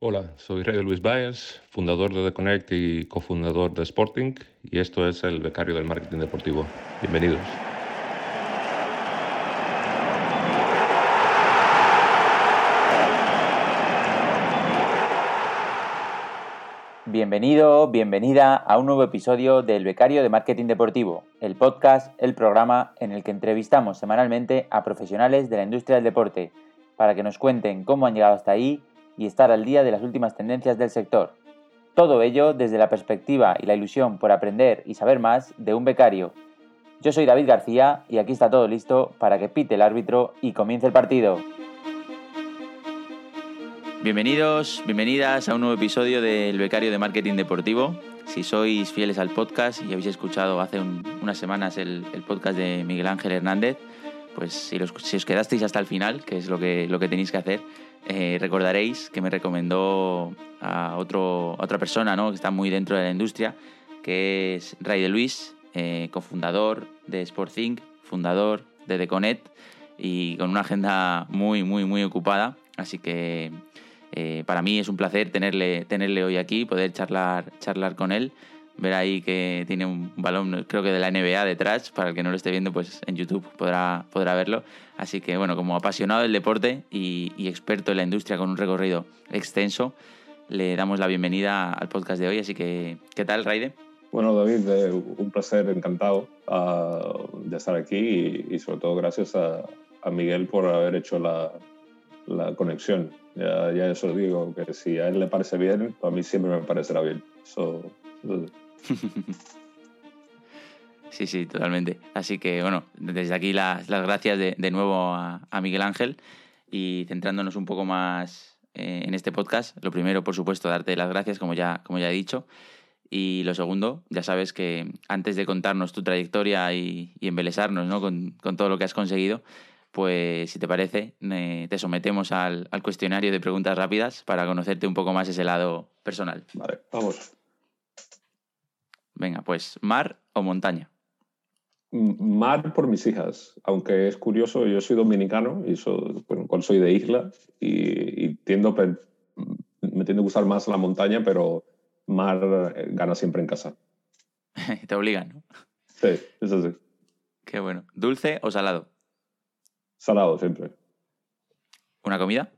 Hola, soy Rey Luis Baez, fundador de The Connect y cofundador de Sporting, y esto es el becario del marketing deportivo. Bienvenidos. Bienvenido, bienvenida a un nuevo episodio del Becario de Marketing Deportivo, el podcast, el programa en el que entrevistamos semanalmente a profesionales de la industria del deporte para que nos cuenten cómo han llegado hasta ahí y estar al día de las últimas tendencias del sector. Todo ello desde la perspectiva y la ilusión por aprender y saber más de un becario. Yo soy David García y aquí está todo listo para que pite el árbitro y comience el partido. Bienvenidos, bienvenidas a un nuevo episodio del Becario de Marketing Deportivo. Si sois fieles al podcast y habéis escuchado hace unas semanas el, podcast de Miguel Ángel Hernández, pues si, os quedasteis hasta el final, que es lo que, lo que tenéis que hacer, eh, recordaréis que me recomendó a, otro, otra persona ¿no? que está muy dentro de la industria, que es Ray de Luis, eh, cofundador de SportThink, fundador de Deconet y con una agenda muy, muy, muy ocupada. Así que eh, para mí es un placer tenerle, tenerle hoy aquí, poder charlar, charlar con él ver ahí que tiene un balón, creo que de la NBA detrás, para el que no lo esté viendo, pues en YouTube podrá, podrá verlo. Así que bueno, como apasionado del deporte y, experto en la industria con un recorrido extenso, le damos la bienvenida al podcast de hoy. Así que, ¿qué tal, Raide? Bueno, David, eh, un placer, encantado ah, de estar aquí y, sobre todo gracias a, Miguel por haber hecho la, la conexión. Ya, ya, eso digo, que si a él le parece bien, a mí siempre me parecerá bien. Sí, sí, totalmente. Así que, bueno, desde aquí las, gracias de, nuevo a, Miguel Ángel y centrándonos un poco más eh, en este podcast. Lo primero, por supuesto, darte las gracias, como ya, como ya he dicho. Y lo segundo, ya sabes que antes de contarnos tu trayectoria y, embelesarnos ¿no? con, todo lo que has conseguido, pues si te parece, te sometemos al, al cuestionario de preguntas rápidas para conocerte un poco más ese lado personal. Vale, vamos. Venga, pues mar o montaña. Mar por mis hijas, aunque es curioso, yo soy dominicano y soy, soy de isla y, tiendo, me tiende a gustar más la montaña, pero mar eh, gana siempre en casa. Te obligan, ¿no? Sí, eso sí. Qué bueno. ¿Dulce o salado? Salado siempre. ¿Una comida?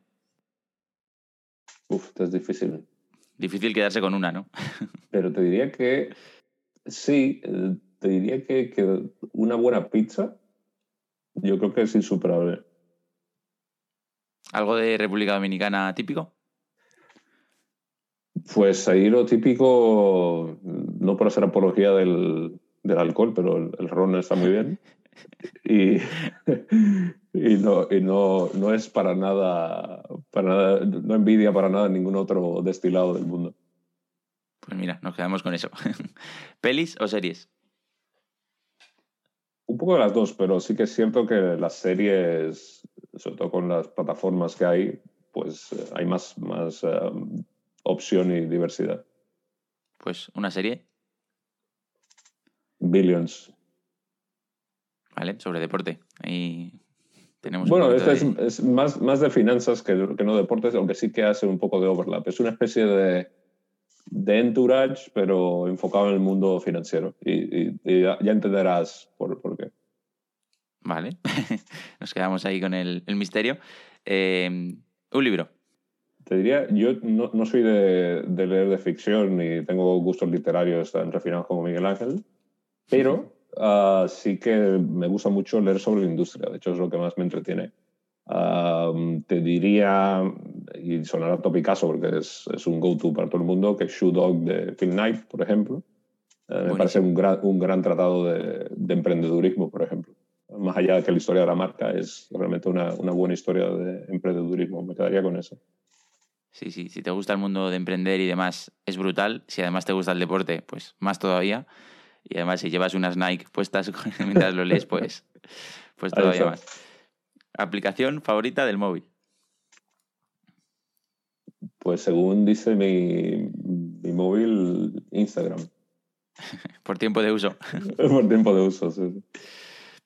Uf, es difícil. Difícil quedarse con una, ¿no? Pero te diría que Sí, eh, te diría que, una buena pizza, yo creo que es insuperable. ¿Algo de República Dominicana típico? Pues ahí lo típico, no por hacer apología del, alcohol, pero el, ron está muy bien. Y, y, no, y no, no es para nada, para nada, no envidia para nada ningún otro destilado del mundo. Pues mira, nos quedamos con eso. ¿Pelis o series? Un poco de las dos, pero sí que es cierto que las series, sobre todo con las plataformas que hay, pues eh, hay más, más um, opción y diversidad. Pues una serie. Billions. Vale, sobre deporte. Ahí tenemos. Bueno, este es, más, más de finanzas que, que no deportes, aunque sí que hace un poco de overlap. Es una especie de de entourage, pero enfocado en el mundo financiero. Y, ya, entenderás por, por, qué. Vale, nos quedamos ahí con el, misterio. Eh, un libro. Te diría, yo no, no soy de, de, leer de ficción ni tengo gustos literarios tan refinados como Miguel Ángel, pero ah, sí que me gusta mucho leer sobre la industria. De hecho, es lo que más me entretiene te diría, y sonará topicazo porque es, es un go-to para todo el mundo, que Shoe Dog de Phil Knight, por ejemplo. Eh, me parece un gran, un gran tratado de, de, emprendedurismo, por ejemplo. Más allá de que la historia de la marca es realmente una, una buena historia de emprendedurismo. Me quedaría con eso. Sí, sí, si te gusta el mundo de emprender y demás, es brutal. Si además te gusta el deporte, pues más todavía. Y además si llevas unas Nike puestas mientras lo lees, pues, pues todavía más. ¿Aplicación favorita del móvil? Pues según dice mi, mi móvil, Instagram. Por tiempo de uso. Por tiempo de uso, sí.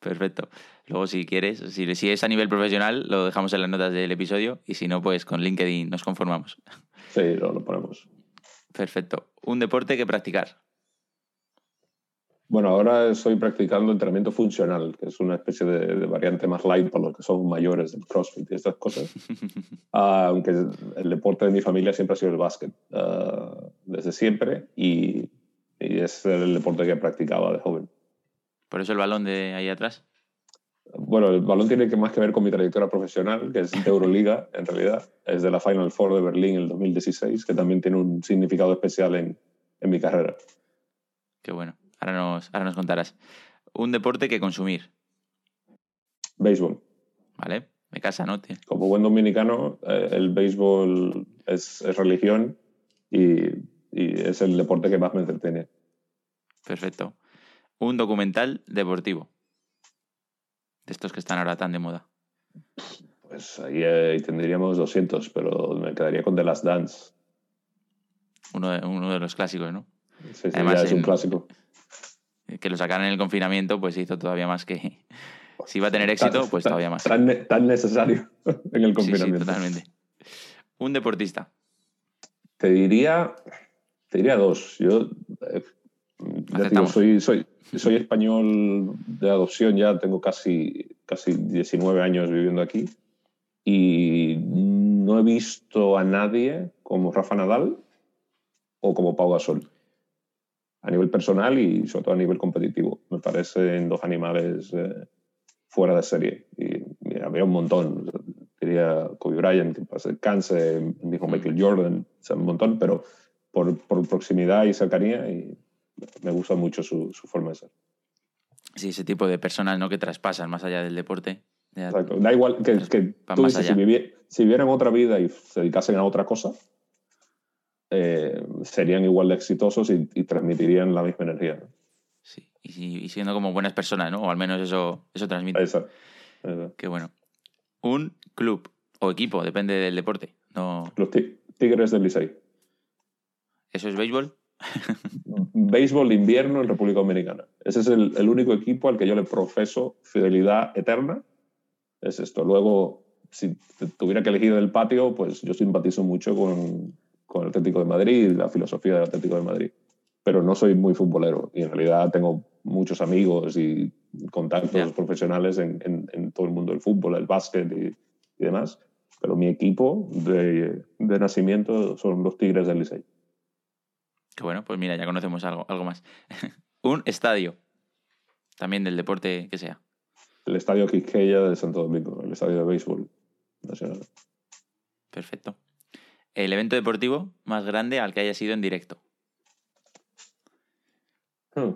Perfecto. Luego, si quieres, si, si, es a nivel profesional, lo dejamos en las notas del episodio y si no, pues con LinkedIn nos conformamos. Sí, lo, lo ponemos. Perfecto. Un deporte que practicar. Bueno, ahora estoy practicando entrenamiento funcional, que es una especie de, variante más light para los que son mayores del CrossFit y estas cosas. Ah, aunque el deporte de mi familia siempre ha sido el básquet, ah, desde siempre, y, es el deporte que practicaba de joven. ¿Por eso el balón de ahí atrás? Bueno, el balón tiene que más que ver con mi trayectoria profesional, que es de Euroliga, en realidad. Es de la Final Four de Berlín en el 2016, que también tiene un significado especial en, en mi carrera. Qué bueno. Ahora nos, ahora nos contarás. Un deporte que consumir. Béisbol. Vale, me casa, ¿no? Como buen dominicano, eh, el béisbol es, religión y, y, es el deporte que más me entretiene. Perfecto. Un documental deportivo. De estos que están ahora tan de moda. Pues ahí, eh, tendríamos 200, pero me quedaría con The Last Dance. Uno de, uno de los clásicos, ¿no? Sí, sí Además, es un clásico que lo sacaran en el confinamiento, pues hizo todavía más que. Si iba a tener éxito, pues todavía más. Tan, necesario en el confinamiento. Sí, totalmente. Un deportista. Te diría, te diría dos. Yo eh, soy, soy, soy español de adopción, ya tengo casi, casi 19 años viviendo aquí y no he visto a nadie como Rafa Nadal o como Pau Gasol a nivel personal y sobre todo a nivel competitivo. Me parecen dos animales eh, fuera de serie. Y mira, había un montón. Diría Kobe Bryant, que pasa el cáncer, dijo Michael Jordan, un montón, pero por, por, proximidad y cercanía y me gusta mucho su, su, forma de ser. Sí, ese tipo de personas ¿no? que traspasan más allá del deporte. Exacto. Da igual que, que tú dices, si, si vivieran otra vida y se dedicasen a otra cosa, eh, serían igual de exitosos y, transmitirían la misma energía. Sí, y, siendo como buenas personas, ¿no? O al menos eso, eso transmite. Exacto. Qué bueno. Un club o equipo, depende del deporte. No... Los Tigres del Licey. ¿Eso es béisbol? béisbol de invierno en República Dominicana. Ese es el, el, único equipo al que yo le profeso fidelidad eterna. Es esto. Luego, si tuviera que elegir del patio, pues yo simpatizo mucho con, con el Atlético de Madrid, la filosofía del Atlético de Madrid. Pero no soy muy futbolero y en realidad tengo muchos amigos y contactos profesionales en, en, todo el mundo del fútbol, el básquet y, y demás. Pero mi equipo de, de, nacimiento son los Tigres del Licey. Qué bueno, pues mira, ya conocemos algo, algo más. Un estadio, también del deporte que sea. El Estadio Quisqueya de Santo Domingo, el estadio de béisbol nacional. Perfecto el evento deportivo más grande al que haya sido en directo. Hmm.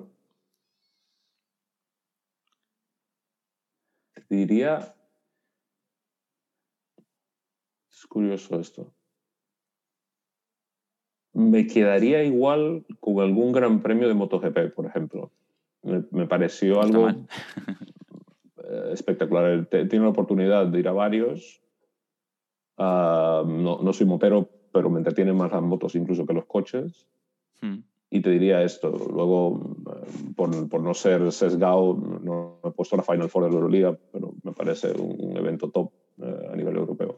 Diría... Es curioso esto. Me quedaría igual con algún gran premio de MotoGP, por ejemplo. Me, pareció algo espectacular. Tiene la oportunidad de ir a varios Ah, no, no, soy motero, pero me entretienen más las motos incluso que los coches. Hmm. Y te diría esto, luego, eh, por, por, no ser sesgado, no he puesto la Final Four de la Euroliga, pero me parece un, evento top eh, a nivel europeo.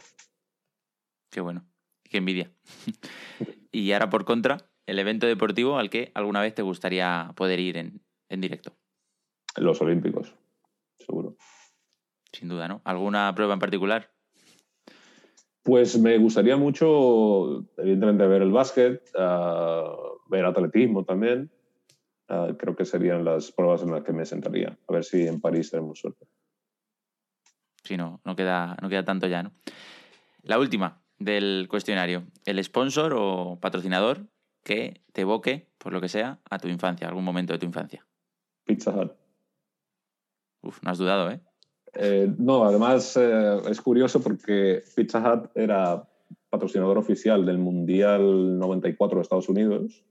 Qué bueno, qué envidia. y ahora por contra, el evento deportivo al que alguna vez te gustaría poder ir en, en directo. Los Olímpicos, seguro. Sin duda, ¿no? ¿Alguna prueba en particular? Pues me gustaría mucho, evidentemente, ver el básquet, uh, ver atletismo también. Uh, creo que serían las pruebas en las que me sentaría. A ver si en París tenemos suerte. Sí, no, no queda, no queda tanto ya, ¿no? La última del cuestionario. ¿El sponsor o patrocinador que te evoque, por lo que sea, a tu infancia, algún momento de tu infancia? Pizza Hut. Uf, no has dudado, ¿eh? Eh, no, además eh, es curioso porque Pizza Hut era patrocinador oficial del Mundial 94 de Estados Unidos.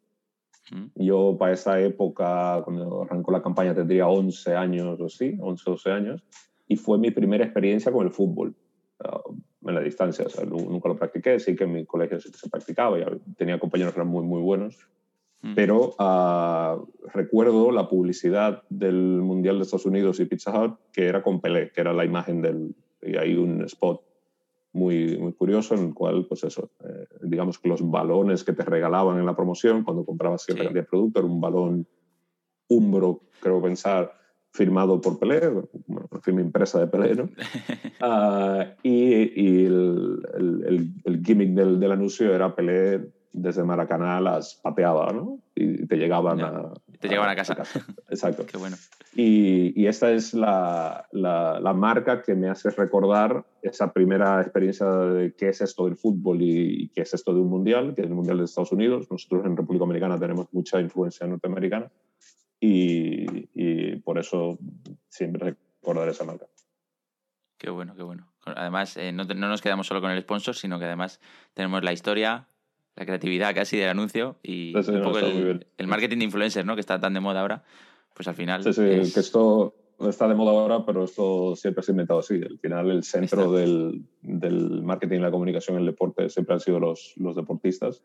Mm. Yo para esa época, cuando arrancó la campaña, tendría 11 años o así, 11 o 12 años, y fue mi primera experiencia con el fútbol uh, en la distancia. nunca lo practiqué, sí que en mi colegio sí que se practicaba, y tenía compañeros que eran muy, muy buenos, Mm. Pero uh, recuerdo la publicidad del Mundial de Estados Unidos y Pizza Hut, que era con Pelé, que era la imagen del... Y hay un spot muy, muy curioso en el cual, pues eso, eh, digamos que los balones que te regalaban en la promoción cuando comprabas cierta cantidad de producto era un balón Umbro, creo pensar, firmado por Pelé, bueno, firma impresa de Pelé, ¿no? uh, y, y el, el, el, gimmick del, del, anuncio era Pelé desde Maracaná las pateaba, ¿no? Y te llegaban a... Te llegaban a casa. Exacto. Qué bueno. Y, y esta es la, la, la, marca que me hace recordar esa primera experiencia de qué es esto del fútbol y, y, qué es esto de un mundial, que es el mundial de Estados Unidos. Nosotros en República Dominicana tenemos mucha influencia norteamericana y, y por eso siempre recordar esa marca. Qué bueno, qué bueno. Además, eh, no, no, nos quedamos solo con el sponsor, sino que además tenemos la historia, la creatividad casi del anuncio y sí, sí, un no, poco el, el, el, marketing de influencers, ¿no? Que está tan de moda ahora. Pues al final. Sí, sí, es... que esto está de moda ahora, pero esto siempre se ha inventado así. Al final, el centro del, del, marketing y la comunicación en el deporte siempre han sido los, los deportistas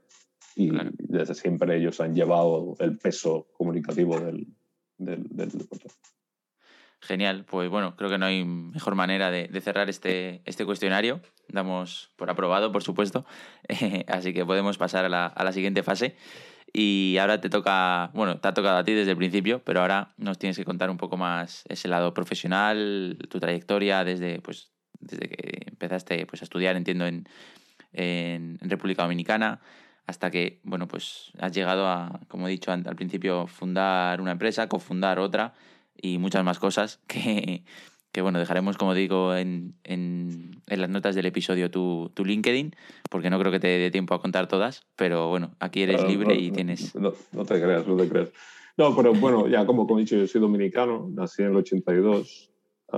y claro. desde siempre ellos han llevado el peso comunicativo del, del, del deporte. Genial, pues bueno, creo que no hay mejor manera de, de cerrar este, este, cuestionario. Damos por aprobado, por supuesto. Así que podemos pasar a la, a la, siguiente fase. Y ahora te toca, bueno, te ha tocado a ti desde el principio, pero ahora nos tienes que contar un poco más ese lado profesional, tu trayectoria desde, pues, desde que empezaste pues, a estudiar, entiendo, en, en, en República Dominicana, hasta que, bueno, pues has llegado a, como he dicho al principio, fundar una empresa, cofundar otra y muchas más cosas que, que bueno, dejaremos, como digo, en, en, en las notas del episodio tu, tu, LinkedIn, porque no creo que te dé tiempo a contar todas, pero bueno, aquí eres libre no, y tienes... No, no, te creas, no te creas. No, pero bueno, ya como, como he dicho, yo soy dominicano, nací en el 82 uh,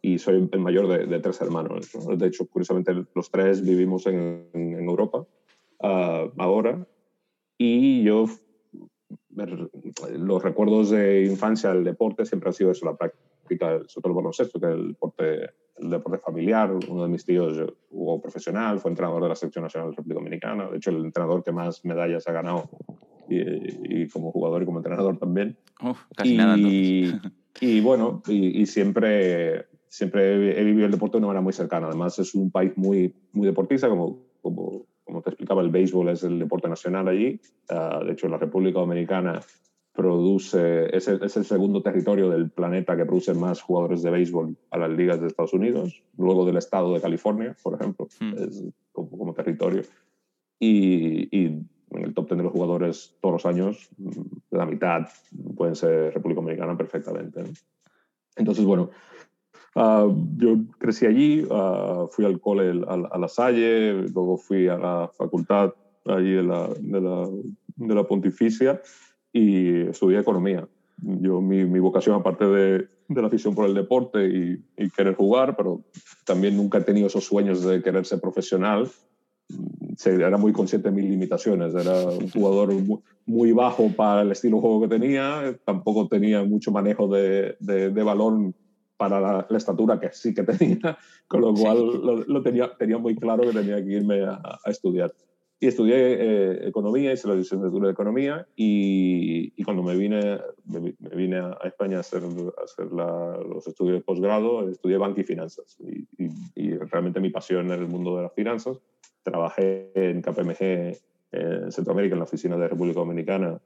y soy el mayor de, de tres hermanos. ¿no? De hecho, curiosamente, los tres vivimos en, en, en Europa uh, ahora y yo los recuerdos de infancia del deporte siempre han sido eso, la práctica, sobre todo el baloncesto, que es el deporte, el deporte familiar. Uno de mis tíos jugó profesional, fue entrenador de la selección nacional de la República Dominicana, de hecho el entrenador que más medallas ha ganado y, y como jugador y como entrenador también. Uf, casi y, nada y bueno, y, y, siempre, siempre he vivido el deporte de una manera muy cercana. Además es un país muy, muy deportista, como, como como te explicaba, el béisbol es el deporte nacional allí. Uh, de hecho, la República Dominicana produce, es el, es el, segundo territorio del planeta que produce más jugadores de béisbol a las ligas de Estados Unidos, luego del estado de California, por ejemplo, Hmm. es como, como, territorio. Y, y, en el top 10 de los jugadores todos los años, la mitad pueden ser República Dominicana perfectamente. ¿no? Entonces, bueno, Uh, yo crecí allí, uh, fui al cole a, a, La Salle, luego fui a la facultad allí de la, de la, de la Pontificia y estudié economía. Yo, mi, mi vocación, aparte de, de, la afición por el deporte y, y, querer jugar, pero también nunca he tenido esos sueños de querer ser profesional. Era muy consciente de mis limitaciones. Era un jugador muy bajo para el estilo de juego que tenía. Tampoco tenía mucho manejo de, de balón para la, la, estatura que sí que tenía, con lo cual sí. lo, lo, tenía, tenía muy claro que tenía que irme a, a estudiar. Y estudié eh, economía, hice la licenciatura de economía y, y cuando me vine, me, me, vine a España a hacer, a hacer la, los estudios de posgrado, estudié banca y finanzas. Y, y, y, realmente mi pasión en el mundo de las finanzas. Trabajé en KPMG en Centroamérica, en la oficina de República Dominicana,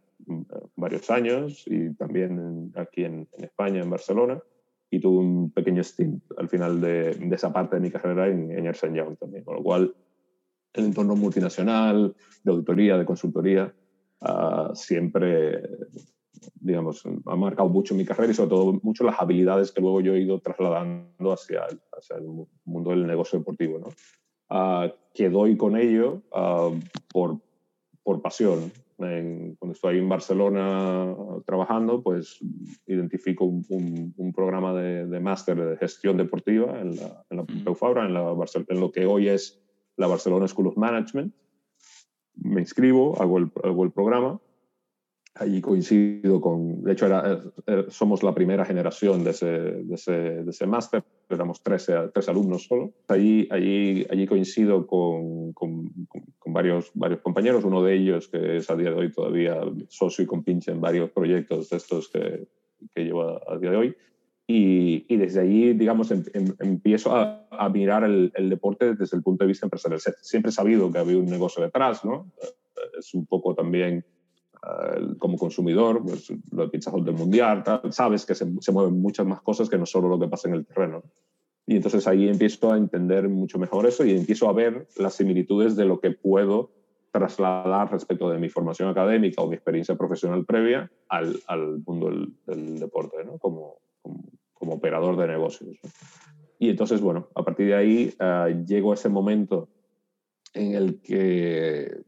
varios años y también aquí en, en España, en Barcelona y tuve un pequeño stint al final de, de esa parte de mi carrera en, en Ernst Young también, con lo cual el entorno multinacional, de auditoría, de consultoría, uh, siempre, digamos, ha marcado mucho mi carrera y sobre todo mucho las habilidades que luego yo he ido trasladando hacia el, hacia el mundo del negocio deportivo, ¿no? Uh, que doy con ello uh, por, por pasión, en, cuando estoy en Barcelona trabajando, pues identifico un, un, un programa de, de máster de gestión deportiva en la, en la Pompeu Fabra, en, la en lo que hoy es la Barcelona School of Management. Me inscribo, hago el, hago el programa. Allí coincido con, de hecho, era, era, somos la primera generación de ese, de ese, de ese máster. Éramos tres, tres alumnos solo. Allí, allí, allí coincido con, con, con, varios, varios compañeros, uno de ellos que es a día de hoy todavía socio y compinche en varios proyectos de estos que, que lleva a día de hoy. Y, y, desde allí, digamos, em, em, empiezo a, a mirar el, el, deporte desde el punto de vista empresarial. Siempre he sabido que había un negocio detrás, ¿no? Es un poco también uh, como consumidor, pues, lo de Pizza Hut del Mundial, tal, sabes que se, se, mueven muchas más cosas que no solo lo que pasa en el terreno. Y entonces ahí empiezo a entender mucho mejor eso y empiezo a ver las similitudes de lo que puedo trasladar respecto de mi formación académica o mi experiencia profesional previa al, al mundo del, del deporte, ¿no? Como, como, como, operador de negocios. Y entonces, bueno, a partir de ahí uh, llego a ese momento en el que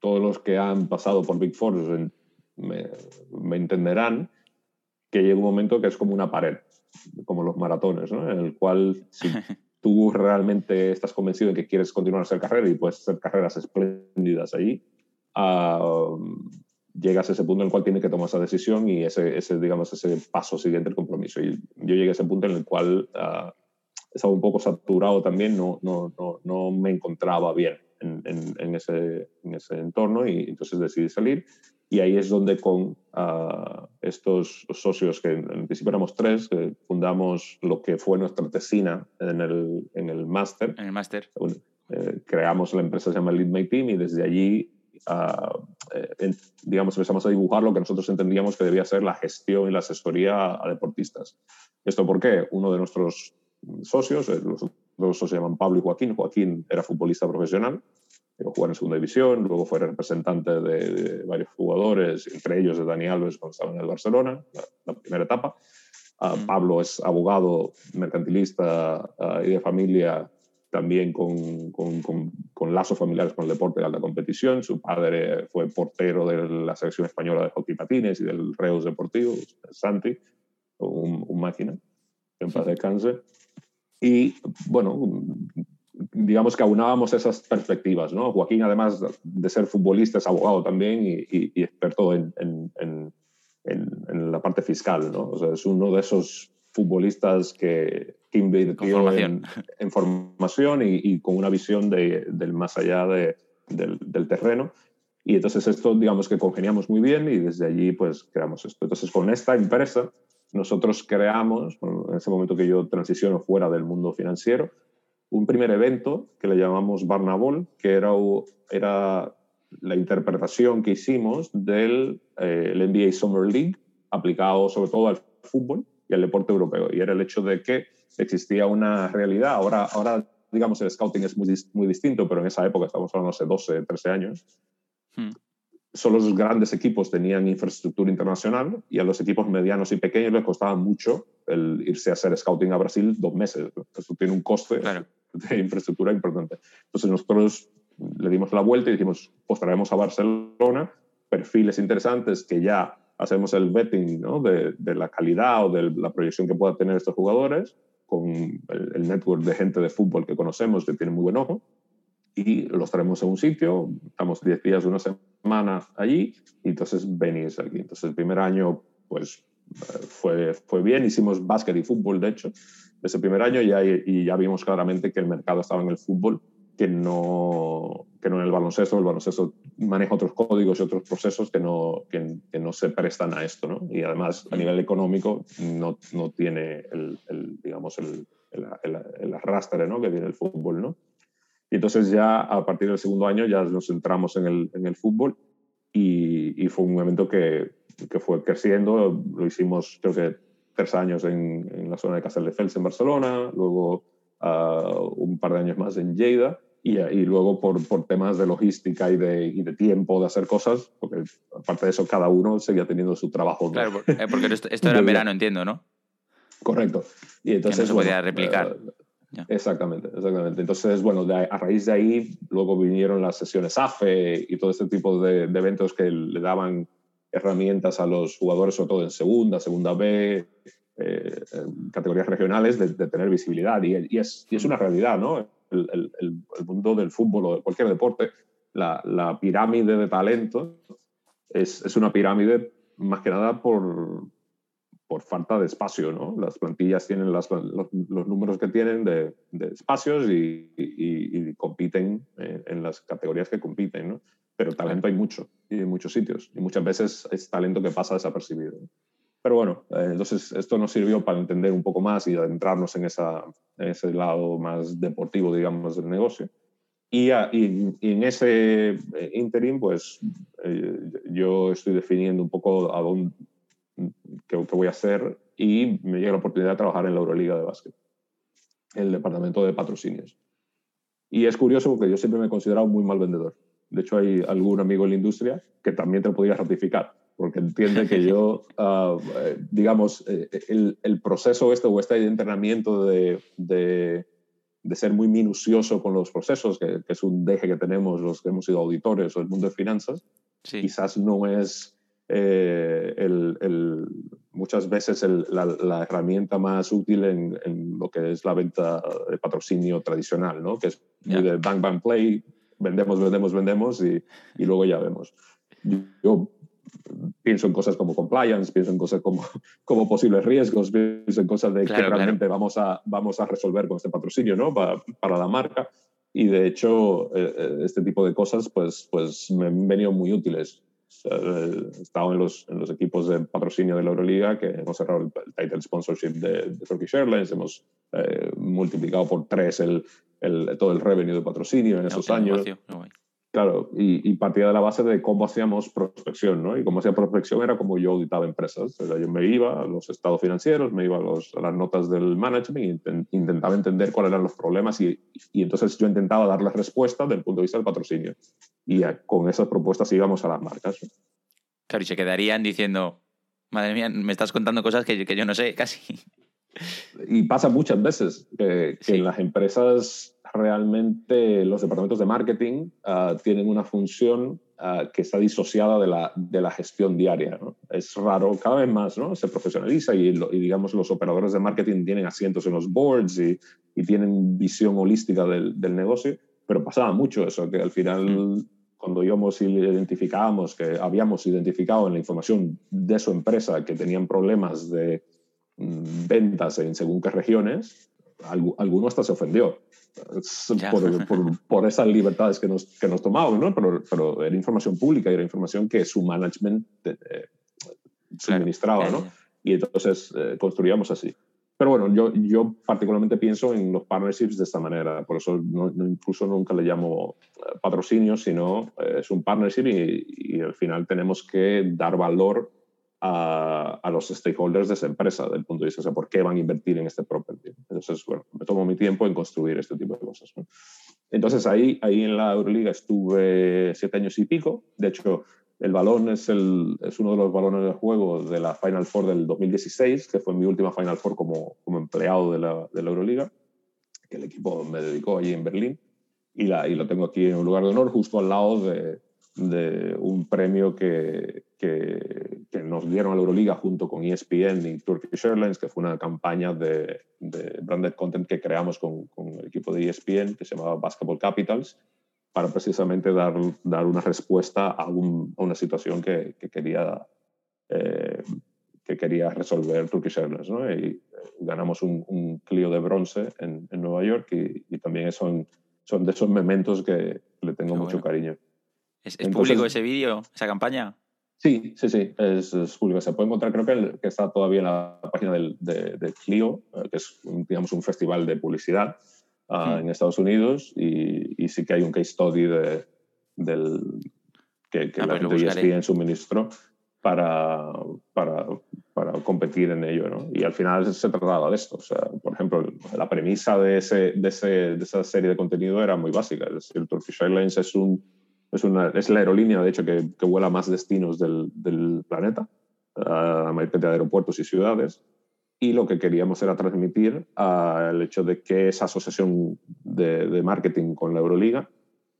todos los que han pasado por Big Four me, me, entenderán que llega un momento que es como una pared, como los maratones, ¿no? en el cual si tú realmente estás convencido de que quieres continuar a hacer carrera y puedes hacer carreras espléndidas ahí, uh, llegas a ese punto en el cual tienes que tomar esa decisión y ese, ese, digamos, ese paso siguiente, el compromiso. Y yo llegué a ese punto en el cual uh, estaba un poco saturado también, no, no, no, no me encontraba bien en, en, en, ese, en ese entorno y entonces decidí salir. Y ahí es donde con uh, estos socios, que en principio éramos tres, que fundamos lo que fue nuestra tesina en el, en el máster. En el máster. Eh, creamos la empresa, se llama Lead My Team, y desde allí Uh, eh, digamos, empezamos a dibujar lo que nosotros entendíamos que debía ser la gestión y la asesoría a, deportistas. ¿Esto por qué? Uno de nuestros socios, eh, los dos se llaman Pablo y Joaquín. Joaquín era futbolista profesional, llegó a jugar en segunda división, luego fue representante de, de, varios jugadores, entre ellos de Dani Alves cuando estaba en el Barcelona, la, la primera etapa. Uh, mm. Pablo es abogado mercantilista uh, y de familia también con, con, con, con, lazos familiares con el deporte de alta competición. Su padre fue portero de la selección española de hockey patines y del Reus Deportivo, Santi, un, un máquina, en paz descanse. Y bueno, digamos que aunábamos esas perspectivas. ¿no? Joaquín, además de ser futbolista, es abogado también y, y, y experto en, en, en, en, la parte fiscal. ¿no? O sea, es uno de esos futbolistas que, que invirtió formación. En, formación y, y, con una visión de, del más allá de, del, del, terreno. Y entonces esto, digamos que congeniamos muy bien y desde allí pues creamos esto. Entonces con esta empresa nosotros creamos, en ese momento que yo transiciono fuera del mundo financiero, un primer evento que le llamamos Barnabol, que era, era la interpretación que hicimos del eh, el NBA Summer League aplicado sobre todo al fútbol y al deporte europeo. Y era el hecho de que existía una realidad. Ahora, ahora digamos, el scouting es muy, muy distinto, pero en esa época, estamos hablando hace 12, 13 años, hmm. Solo los grandes equipos tenían infraestructura internacional y a los equipos medianos y pequeños les costaba mucho el irse a hacer scouting a Brasil dos meses. Eso tiene un coste claro. de infraestructura importante. Entonces nosotros le dimos la vuelta y dijimos, pues traemos a Barcelona perfiles interesantes que ya hacemos el betting ¿no? de, de, la calidad o de la proyección que puedan tener estos jugadores con el, el, network de gente de fútbol que conocemos que tiene muy buen ojo y los traemos a un sitio, estamos 10 días, una semana allí y entonces venís aquí. Entonces el primer año pues fue, fue bien, hicimos básquet y fútbol de hecho ese primer año ya, y ya vimos claramente que el mercado estaba en el fútbol que no, que no en el baloncesto. El baloncesto maneja otros códigos y otros procesos que no, que, que no se prestan a esto. ¿no? Y además, a nivel económico, no, no tiene el, el digamos, el, el, el, arrastre ¿no? que tiene el fútbol. ¿no? Y entonces ya a partir del segundo año ya nos centramos en el, en el fútbol y, y fue un evento que, que fue creciendo. Lo hicimos, creo que tres años en, en la zona de Castelldefels en Barcelona, luego uh, un par de años más en Lleida y, y luego por, por, temas de logística y de, y de, tiempo de hacer cosas, porque aparte de eso cada uno seguía teniendo su trabajo. Claro, eh, porque esto, esto era en verano, entiendo, ¿no? Correcto. Y entonces, que no se podía bueno, replicar. Uh, exactamente, exactamente. Entonces, bueno, de, a raíz de ahí luego vinieron las sesiones AFE y todo este tipo de, de eventos que le daban herramientas a los jugadores, sobre todo en segunda, segunda B, eh, categorías regionales, de, de, tener visibilidad. Y, y, es, y es una realidad, ¿no? el, el, el, mundo del fútbol o de cualquier deporte, la, la pirámide de talento es, es, una pirámide más que nada por, por falta de espacio, ¿no? Las plantillas tienen los, números que tienen de, espacios y, compiten en, las categorías que compiten, ¿no? Pero talento hay mucho y en muchos sitios y muchas veces es talento que pasa desapercibido. Pero bueno, eh, entonces esto nos sirvió para entender un poco más y adentrarnos en, esa, en ese lado más deportivo, digamos, del negocio. Y, en ese eh, interim, pues eh, yo estoy definiendo un poco a dónde, qué, voy a hacer y me llega la oportunidad de trabajar en la Euroliga de básquet, el departamento de patrocinios. Y es curioso porque yo siempre me he considerado muy mal vendedor. De hecho, hay algún amigo en la industria que también te lo podría ratificar, porque entiende que yo, eh, digamos, eh, el, el, proceso este o este entrenamiento de, de, de, ser muy minucioso con los procesos, que, es un deje que tenemos los que hemos sido auditores o el mundo de finanzas, quizás no es eh, el, muchas veces la, herramienta más útil en, lo que es la venta de patrocinio tradicional, ¿no? que es de bang, bang, play, vendemos, vendemos, vendemos y, y luego ya vemos. Yo, pienso en cosas como compliance, pienso en cosas como, como posibles riesgos, pienso en cosas de que realmente vamos, a, vamos a resolver con este patrocinio ¿no? para, para la marca. Y de hecho, eh, eh, este tipo de cosas pues, pues me han venido muy útiles. Eh, estado en los, en los, equipos de patrocinio de la Euroliga, que hemos cerrado el, title sponsorship de, Turkish Airlines, hemos eh, multiplicado por tres el, el, todo el revenue de patrocinio en esos años. Claro, y, partía de la base de cómo hacíamos prospección, ¿no? Y cómo hacía prospección era como yo auditaba empresas. yo me iba a los estados financieros, me iba a, a las notas del management intentaba entender cuáles eran los problemas y, y, entonces yo intentaba darles respuesta desde el punto de vista del patrocinio. Y con esas propuestas íbamos a las marcas. Claro, y se quedarían diciendo, madre mía, me estás contando cosas que, que yo no sé casi. Y pasa muchas veces que, que en las empresas realmente los departamentos de marketing ah, tienen una función ah, que está disociada de la, de la gestión diaria. Es raro, cada vez más ¿no? se profesionaliza y, y, digamos los operadores de marketing tienen asientos en los boards y, y tienen visión holística del, del, negocio, pero pasaba mucho eso, que al final... Mm. Cuando íbamos y identificábamos que habíamos identificado en la información de su empresa que tenían problemas de ventas en según qué regiones, alguno hasta se ofendió por, por, esas libertades que nos, que nos tomamos, ¿no? Pero, pero, era información pública y era información que su management eh, suministraba, ¿no? Y entonces eh, construíamos así. Pero bueno, yo, yo particularmente pienso en los partnerships de esta manera, por eso no, incluso nunca le llamo eh, patrocinio, sino es un partnership y, y, al final tenemos que dar valor a, a, los stakeholders de esa empresa, del punto de vista de por qué van a invertir en este property. Entonces, bueno, me tomo mi tiempo en construir este tipo de cosas. Entonces, ahí, ahí en la Euroliga estuve siete años y pico. De hecho, el balón es, el, es uno de los balones de juego de la Final Four del 2016, que fue mi última Final Four como, como empleado de la, de la Euroliga, que el equipo me dedicó allí en Berlín. Y, la, y lo tengo aquí en un lugar de honor, justo al lado de, de un premio que, que, que, nos dieron a la Euroliga junto con ESPN y Turkish Airlines, que fue una campaña de, de branded content que creamos con, con, el equipo de ESPN, que se llamaba Basketball Capitals, para precisamente dar, dar una respuesta a, un, a una situación que, que quería, eh, que quería resolver Turkish Airlines. ¿no? Y eh, ganamos un, un, Clio de bronce en, en Nueva York y, y, también son, son de esos momentos que le tengo mucho cariño. ¿Es, público ese vídeo, esa campaña? Sí, sí, sí, es, público. Se puede encontrar, creo que, que, está todavía en la página del, de, Clio, eh, que es, digamos, un festival de publicidad hmm. en Estados Unidos, y, y, sí que hay un case study de, del, que, que ah, la pues gente ESPN suministró para, para, para, competir en ello. ¿no? Y al final se trataba de esto. O sea, por ejemplo, la premisa de, ese, de, ese, de esa serie de contenido era muy básica. Es decir, Turkish Airlines es un es, una, es la aerolínea, de hecho, que, que vuela más destinos del, del planeta, a la mayor cantidad de aeropuertos y ciudades. Y lo que queríamos era transmitir el hecho de que esa asociación de, de marketing con la Euroliga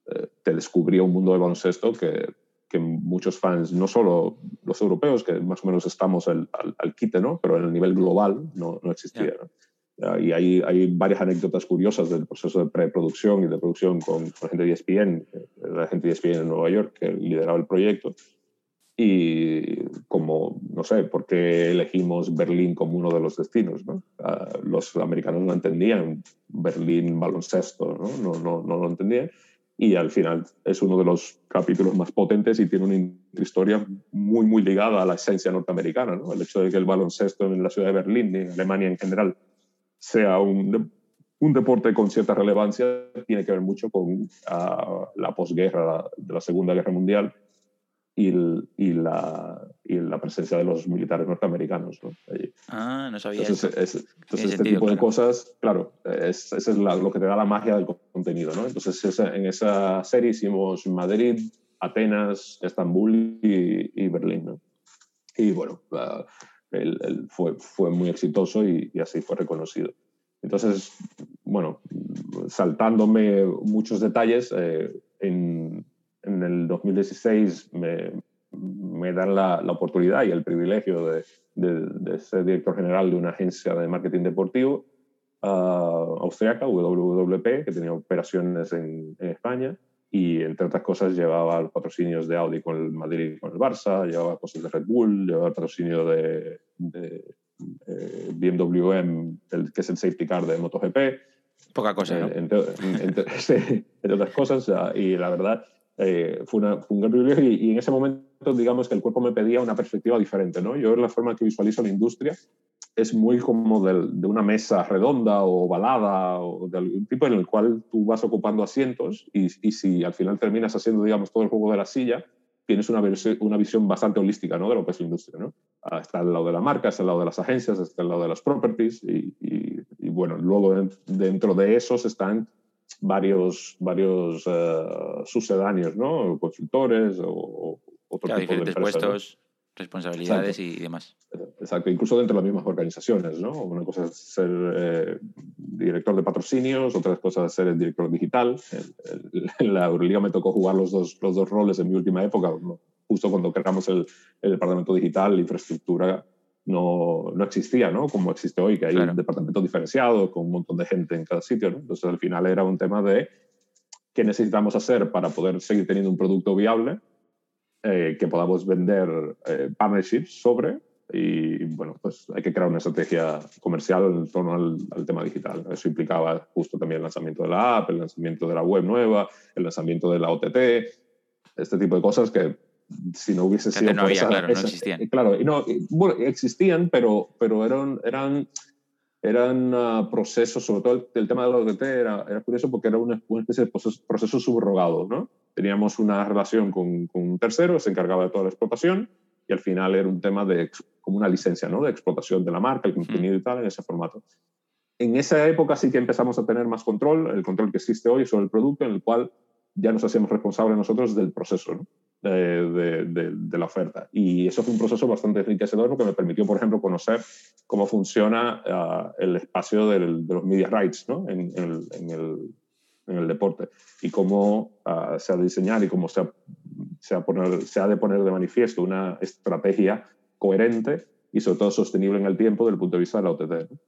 eh, te descubría un mundo de baloncesto que, que muchos fans, no solo los europeos, que más o menos estamos al, al, quite, ¿no? pero en el nivel global no, no existía. ¿no? Y hay, hay, varias anécdotas curiosas del proceso de preproducción y de producción con, la gente de ESPN, eh, la gente de ESPN en Nueva York, que lideraba el proyecto, y como, no sé, por qué elegimos Berlín como uno de los destinos. ¿no? Ah, los americanos no entendían Berlín baloncesto, ¿no? No, no, no lo entendían. Y al final es uno de los capítulos más potentes y tiene una historia muy, muy ligada a la esencia norteamericana. ¿no? El hecho de que el baloncesto en la ciudad de Berlín en Alemania en general sea un, un deporte con cierta relevancia tiene que ver mucho con uh, la posguerra de la Segunda Guerra Mundial y, y, la, y, la, presencia de los militares norteamericanos. ¿no? Ah, no sabía entonces, eso. Es, entonces este tipo de cosas, claro, es, eso es la, lo que te da la magia del contenido. ¿no? Entonces esa, en esa serie hicimos Madrid, Atenas, Estambul y, y Berlín. ¿no? Y bueno, uh, el fue, muy exitoso y, así fue reconocido. Entonces, bueno, saltándome muchos detalles, eh, en, en, el 2016 me, me dan la, oportunidad y el privilegio de, ser director general de una agencia de marketing deportivo uh, austriaca, WWP, que tenía operaciones en, España y entre otras cosas llevaba los patrocinios de Audi con el Madrid y con el Barça, llevaba cosas de Red Bull, llevaba el patrocinio de, de eh, BMW, el, que es el safety car de MotoGP. Poca cosa, ¿no? Eh, entre, entre, entre, otras cosas, y la verdad eh, fue, una, fue, un gran privilegio y, y, en ese momento digamos que el cuerpo me pedía una perspectiva diferente, ¿no? Yo la forma que visualizo la industria es muy como de, de, una mesa redonda o ovalada o de algún tipo en el cual tú vas ocupando asientos y, y si al final terminas haciendo, digamos, todo el juego de la silla, tienes una, una visión bastante holística ¿no? de lo que es la industria. ¿no? Ah, está al lado de la marca, está al lado de las agencias, está al lado de las properties y, y, y bueno, luego dentro de esos están varios, varios uh, sucedáneos, ¿no? consultores o, o otro claro, tipo de empresas, puestos, ¿no? responsabilidades Exacto. y demás. Exacto, incluso dentro de las mismas organizaciones, ¿no? Una cosa es ser eh, director de patrocinios, otra cosa es ser el director digital. En la Euroliga me tocó jugar los dos, los dos roles en mi última época, ¿no? justo cuando creamos el, el, departamento digital, la infraestructura no, no existía, ¿no? Como existe hoy, que hay claro. un departamento diferenciado con un montón de gente en cada sitio, ¿no? Entonces al final era un tema de qué necesitamos hacer para poder seguir teniendo un producto viable eh, que podamos vender eh, partnerships sobre y bueno, pues hay que crear una estrategia comercial en torno al, al, tema digital. Eso implicaba justo también el lanzamiento de la app, el lanzamiento de la web nueva, el lanzamiento de la OTT, este tipo de cosas que si no hubiese sido... No había, esa, claro, no existían. Claro, y no, bueno, existían, pero, pero eran, eran, eran uh, procesos, sobre todo el, el, tema de la OTT era, era curioso porque era una, una especie de proceso, proceso subrogado, ¿no? Teníamos una relación con, con un tercero, se encargaba de toda la explotación, y al final era un tema de como una licencia, ¿no? De explotación de la marca, el contenido y tal, en ese formato. En esa época sí que empezamos a tener más control, el control que existe hoy sobre el producto, en el cual ya nos hacíamos responsables nosotros del proceso ¿no? de, de, de, de, la oferta. Y eso fue un proceso bastante enriquecedor porque me permitió, por ejemplo, conocer cómo funciona uh, el espacio del, de los media rights ¿no? en, en, el, en, el, en, el, deporte y cómo uh, se ha de diseñar y cómo se ha, se, ha poner, se ha de poner de manifiesto una estrategia coherente y sobre todo sostenible en el tiempo desde el punto de vista de la OTT. ¿no?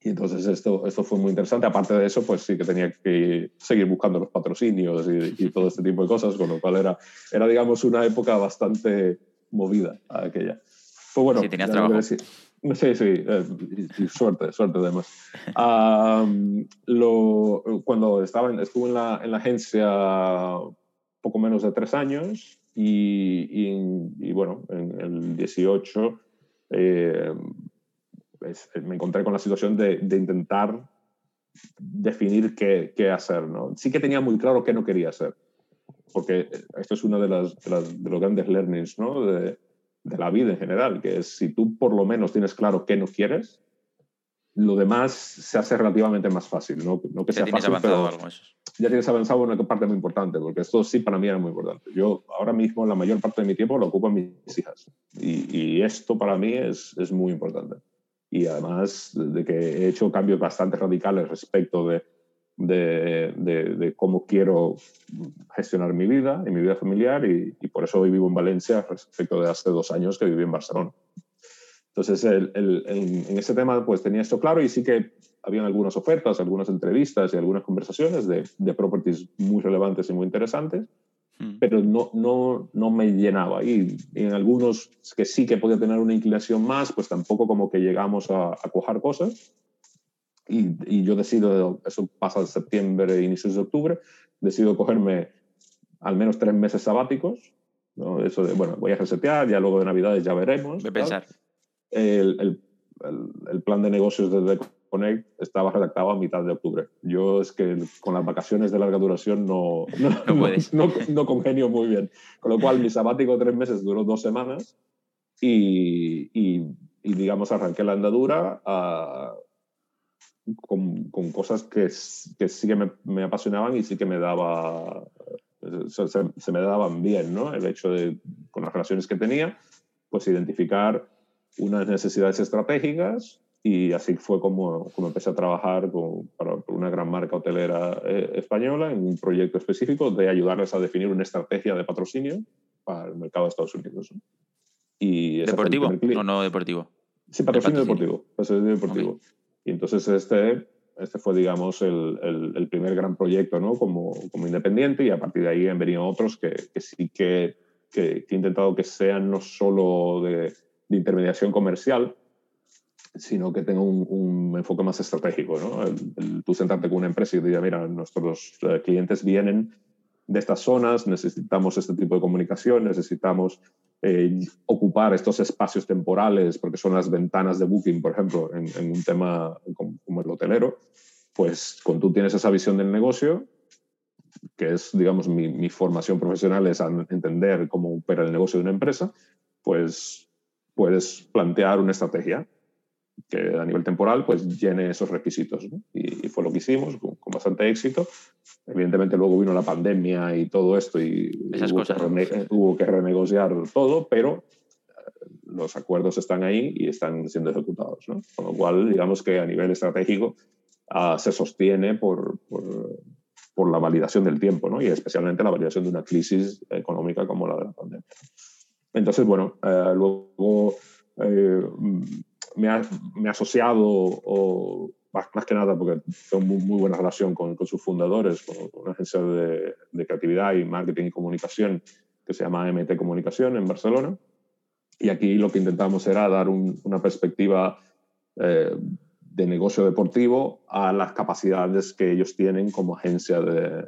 Y entonces esto, esto fue muy interesante. Aparte de eso, pues sí que tenía que seguir buscando los patrocinios y, y todo este tipo de cosas, con lo cual era, era, digamos, una época bastante movida aquella. Pues bueno, sí, tenías trabajo. Sí, sí, eh, y, y, suerte, suerte además. um, lo, cuando estaba en, estuve en la, en la agencia poco menos de tres años y, y, y bueno, en el 18 eh, pues, me encontré con la situación de, de intentar definir qué, qué, hacer. ¿no? Sí que tenía muy claro qué no quería hacer, porque esto es uno de, las, de, las, de los grandes learnings ¿no? de, de, la vida en general, que es si tú por lo menos tienes claro qué no quieres, lo demás se hace relativamente más fácil. No, no que sea fácil, pero algo eso. ya tienes avanzado una parte muy importante, porque esto sí para mí era muy importante. Yo ahora mismo la mayor parte de mi tiempo lo ocupo en mis hijas, y, y esto para mí es, es muy importante y además de que he hecho cambios bastante radicales respecto de, de, de, de cómo quiero gestionar mi vida y mi vida familiar y, y, por eso hoy vivo en Valencia respecto de hace dos años que viví en Barcelona. Entonces, el, el, en, en, ese tema pues tenía esto claro y sí que habían algunas ofertas, algunas entrevistas y algunas conversaciones de, de properties muy relevantes y muy interesantes, hmm. pero no, no, no me llenaba. Y, en algunos que sí que podía tener una inclinación más, pues tampoco como que llegamos a, a cojar cosas. Y, y, yo decido, eso pasa en septiembre, inicios de octubre, decido cogerme al menos tres meses sabáticos. ¿no? Eso de, bueno, voy a resetear, ya luego de Navidades ya veremos. De pensar. El, el, el, plan de negocios de Connect estaba redactado a mitad de octubre. Yo es que con las vacaciones de larga duración no, no, no, no congenio muy bien. Con lo cual mi sabático de tres meses duró dos semanas y, y, y digamos arranqué la andadura a, con, con, cosas que, que sí que me, me, apasionaban y sí que me daba se, se, me daban bien, ¿no? El hecho de, con las relaciones que tenía, pues identificar unas necesidades estratégicas y así fue como, como empecé a trabajar con, para una gran marca hotelera eh, española en un proyecto específico de ayudarles a definir una estrategia de patrocinio para el mercado de Estados Unidos. Y ¿Deportivo o no deportivo? Sí, patrocinio, deportivo. Patrocinio deportivo. Y entonces este, este fue, digamos, el, el, primer gran proyecto ¿no? como, como, independiente y a partir de ahí han venido otros que, que sí que, que, he intentado que sean no solo de, de intermediación comercial, sino que tenga un, un, enfoque más estratégico. ¿no? Tú sentarte con una empresa y decir, mira, nuestros eh, clientes vienen de estas zonas, necesitamos este tipo de comunicación, necesitamos eh, ocupar estos espacios temporales, porque son las ventanas de booking, por ejemplo, en, un tema como, el hotelero, pues cuando tú tienes esa visión del negocio, que es, digamos, mi formación profesional es entender cómo opera el negocio de una empresa, pues puedes plantear una estrategia que a nivel temporal pues llene esos requisitos. ¿no? Y, fue lo que hicimos con, con, bastante éxito. Evidentemente luego vino la pandemia y todo esto y Esas hubo, cosas. Que hubo, que renegociar todo, pero eh, los acuerdos están ahí y están siendo ejecutados. ¿no? Con lo cual, digamos que a nivel estratégico uh, se sostiene por, por, por, la validación del tiempo ¿no? y especialmente la validación de una crisis económica como la de la pandemia. Entonces, bueno, uh, luego... Uh, me ha, me ha asociado, o más, más, que nada porque tengo muy, muy buena relación con, con, sus fundadores, con una agencia de, de, creatividad y marketing y comunicación que se llama MT Comunicación en Barcelona. Y aquí lo que intentamos era dar un, una perspectiva eh, de negocio deportivo a las capacidades que ellos tienen como agencia de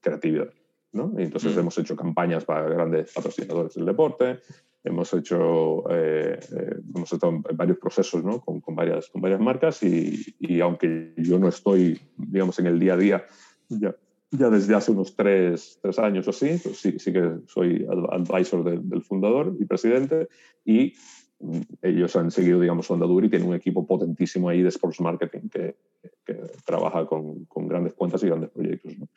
creatividad. ¿no? Y entonces mm. hemos hecho campañas para grandes patrocinadores del deporte, hemos hecho, eh, eh, hemos estado en varios procesos ¿no? con, con, varias, con varias marcas y, y, aunque yo no estoy, digamos, en el día a día, ya, ya desde hace unos tres, tres años o así, pues sí, sí que soy advisor de, del fundador y presidente y ellos han seguido, digamos, su andadura y tienen un equipo potentísimo ahí de sports marketing que, que trabaja con, con, grandes cuentas y grandes proyectos. ¿no?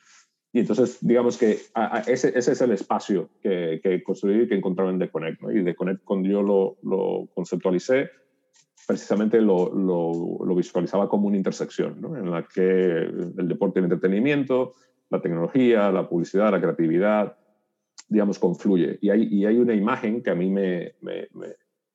Y entonces, digamos que a, a ese, ese, es el espacio que, que construí y que encontraba en The Connect. ¿no? Y The Connect, cuando yo lo, lo conceptualicé, precisamente lo, lo, lo, visualizaba como una intersección, ¿no? en la que el deporte y el entretenimiento, la tecnología, la publicidad, la creatividad, digamos, confluye. Y hay, y hay una imagen que a mí me, me, me,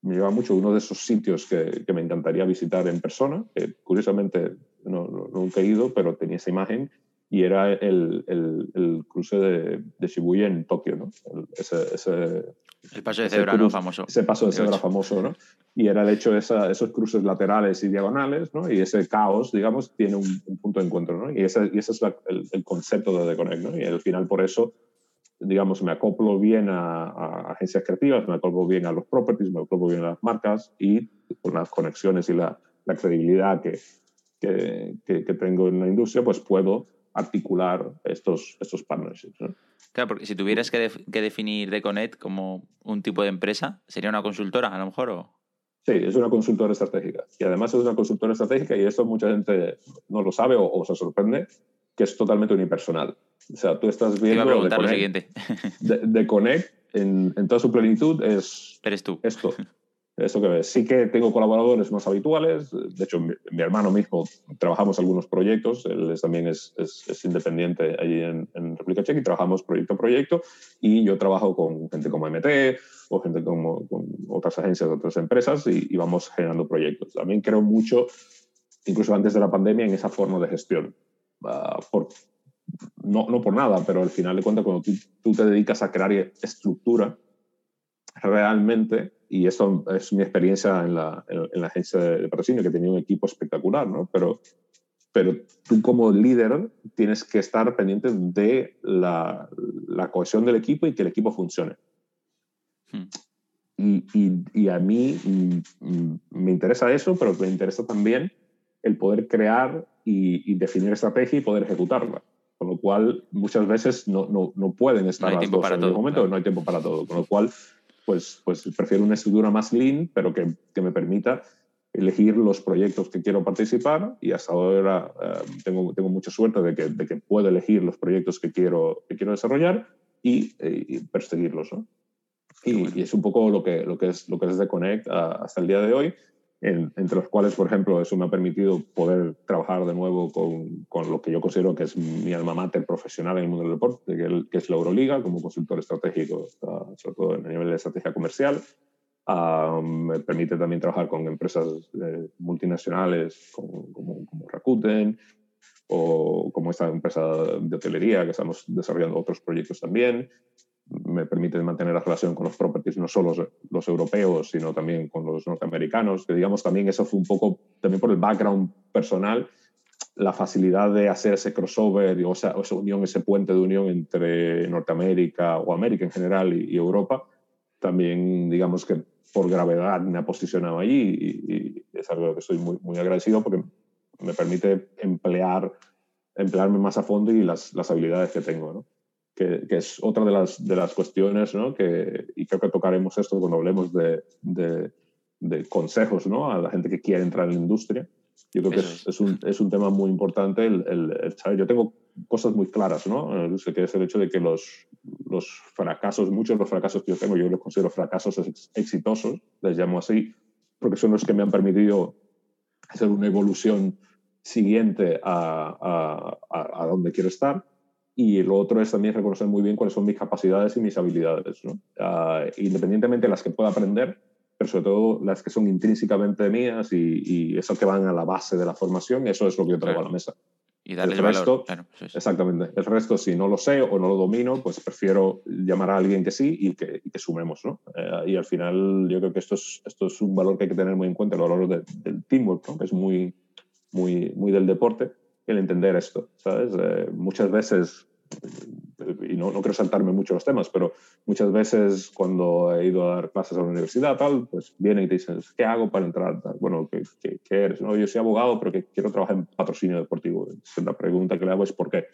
me lleva mucho, uno de esos sitios que, que, me encantaría visitar en persona, que curiosamente no, no, nunca he ido, pero tenía esa imagen, y era el, el, el cruce de, de, Shibuya en Tokio, ¿no? El, ese, ese, el paso de cebra, ¿no? Famoso. Ese paso de cebra famoso, ¿no? Y era el hecho de esa, esos cruces laterales y diagonales, ¿no? Y ese caos, digamos, tiene un, un punto de encuentro, ¿no? Y ese, y ese es la, el, el, concepto de The Connect, ¿no? Y al final, por eso, digamos, me acoplo bien a, a, agencias creativas, me acoplo bien a los properties, me acoplo bien a las marcas y con las conexiones y la, la credibilidad que, que, que, que tengo en la industria, pues puedo articular estos, estos partnerships. ¿no? Claro, porque si tuvieras que, def que definir Deconet como un tipo de empresa, ¿sería una consultora a lo mejor? O... Sí, es una consultora estratégica. Y además es una consultora estratégica y esto mucha gente no lo sabe o, o se sorprende, que es totalmente unipersonal. O sea, tú estás viendo... Te iba a preguntar lo siguiente. De, de Connect en, en, toda su plenitud es... Eres tú. Esto. Eso que. Sí que tengo colaboradores más habituales. De hecho, mi, mi hermano mismo trabajamos algunos proyectos. Él es, también es, es, es, independiente allí en, en, República Checa y trabajamos proyecto a proyecto. Y yo trabajo con gente como MT o gente como, con otras agencias, otras empresas y, y vamos generando proyectos. También creo mucho, incluso antes de la pandemia, en esa forma de gestión. Uh, por, no, no por nada, pero al final de cuentas, cuando tú, tú te dedicas a crear estructura, realmente, y esto es mi experiencia en la, en, la agencia de patrocinio, que tenía un equipo espectacular, ¿no? Pero, pero tú como líder tienes que estar pendiente de la, la cohesión del equipo y que el equipo funcione. Hmm. Y, y, y, a mí mm, mm, me interesa eso, pero me interesa también el poder crear y, y definir estrategia y poder ejecutarla. Con lo cual, muchas veces no, no, no pueden estar no hay tiempo para en todo, el momento, no hay tiempo para todo. Con lo cual, pues, pues prefiero una estructura más lean, pero que, que me permita elegir los proyectos que quiero participar y hasta ahora eh, tengo, tengo mucha suerte de que, de que puedo elegir los proyectos que quiero, que quiero desarrollar y, eh, y perseguirlos. ¿no? Y, y, es un poco lo que, lo que, es, lo que es de Connect hasta el día de hoy entre los cuales, por ejemplo, eso me ha permitido poder trabajar de nuevo con, con, lo que yo considero que es mi alma mater profesional en el mundo del deporte, que, es la Euroliga, como consultor estratégico, sobre todo en el nivel de estrategia comercial. Uh, me permite también trabajar con empresas eh, multinacionales como, como, como, Rakuten o como esta empresa de hotelería que estamos desarrollando otros proyectos también me permite mantener la relación con los properties, no solo los, europeos, sino también con los norteamericanos, que digamos también eso fue un poco, también por el background personal, la facilidad de hacer ese crossover o esa, esa unión, ese puente de unión entre Norteamérica o América en general y, Europa, también digamos que por gravedad me ha posicionado allí y, es algo que estoy muy, muy agradecido porque me permite emplear, emplearme más a fondo y las, las habilidades que tengo. Que, que, es otra de las, de las cuestiones, ¿no? que, y creo que tocaremos esto cuando hablemos de, de, de, consejos ¿no? a la gente que quiere entrar en la industria. Yo creo que es, es, un, es un tema muy importante el, el, el, saber. Yo tengo cosas muy claras, ¿no? que es el hecho de que los, los fracasos, muchos de los fracasos que yo tengo, yo los considero fracasos exitosos, les llamo así, porque son los que me han permitido hacer una evolución siguiente a, a, a donde quiero estar y lo otro es también reconocer muy bien cuáles son mis capacidades y mis habilidades, ¿no? uh, independientemente de las que pueda aprender, pero sobre todo las que son intrínsecamente mías y, y eso que van a la base de la formación, eso es lo que yo traigo claro. a la mesa. Y darle el resto, valor. Claro, sí, sí. Exactamente. El resto, si no lo sé o no lo domino, pues prefiero llamar a alguien que sí y que, y que sumemos, ¿no? Uh, y al final yo creo que esto es, esto es un valor que hay que tener muy en cuenta, el valor de, del teamwork, ¿no? que es muy, muy, muy del deporte el entender esto, ¿sabes? Eh, muchas veces, y no, no quiero saltarme mucho los temas, pero muchas veces cuando he ido a dar clases a la universidad, tal, pues vienen y te dicen, ¿qué hago para entrar? Bueno, ¿qué, qué, qué eres? No, yo soy abogado, pero que quiero trabajar en patrocinio deportivo. La pregunta que le hago es, ¿por qué?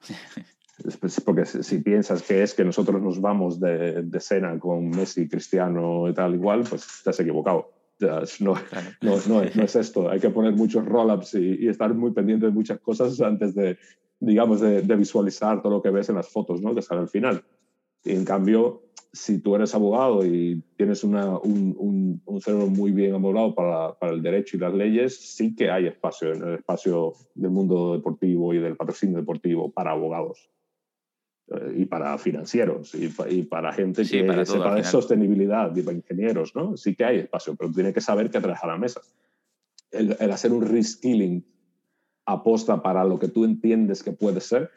porque si piensas que es que nosotros nos vamos de, de cena con Messi, Cristiano y tal, igual, pues estás equivocado no, no, no, no, es esto. Hay que poner muchos roll-ups y, y, estar muy pendiente de muchas cosas antes de, digamos, de, de, visualizar todo lo que ves en las fotos, ¿no? Que sale al final. Y en cambio, si tú eres abogado y tienes una, un, un, un, cerebro muy bien amoblado para, para, el derecho y las leyes, sí que hay espacio en el espacio del mundo deportivo y del patrocinio deportivo para abogados y para financieros y, y para gente sí, que para sepa de sostenibilidad y para ingenieros, ¿no? Sí que hay espacio, pero tiene que saber qué trae a la mesa. El, el hacer un reskilling aposta para lo que tú entiendes que puede ser,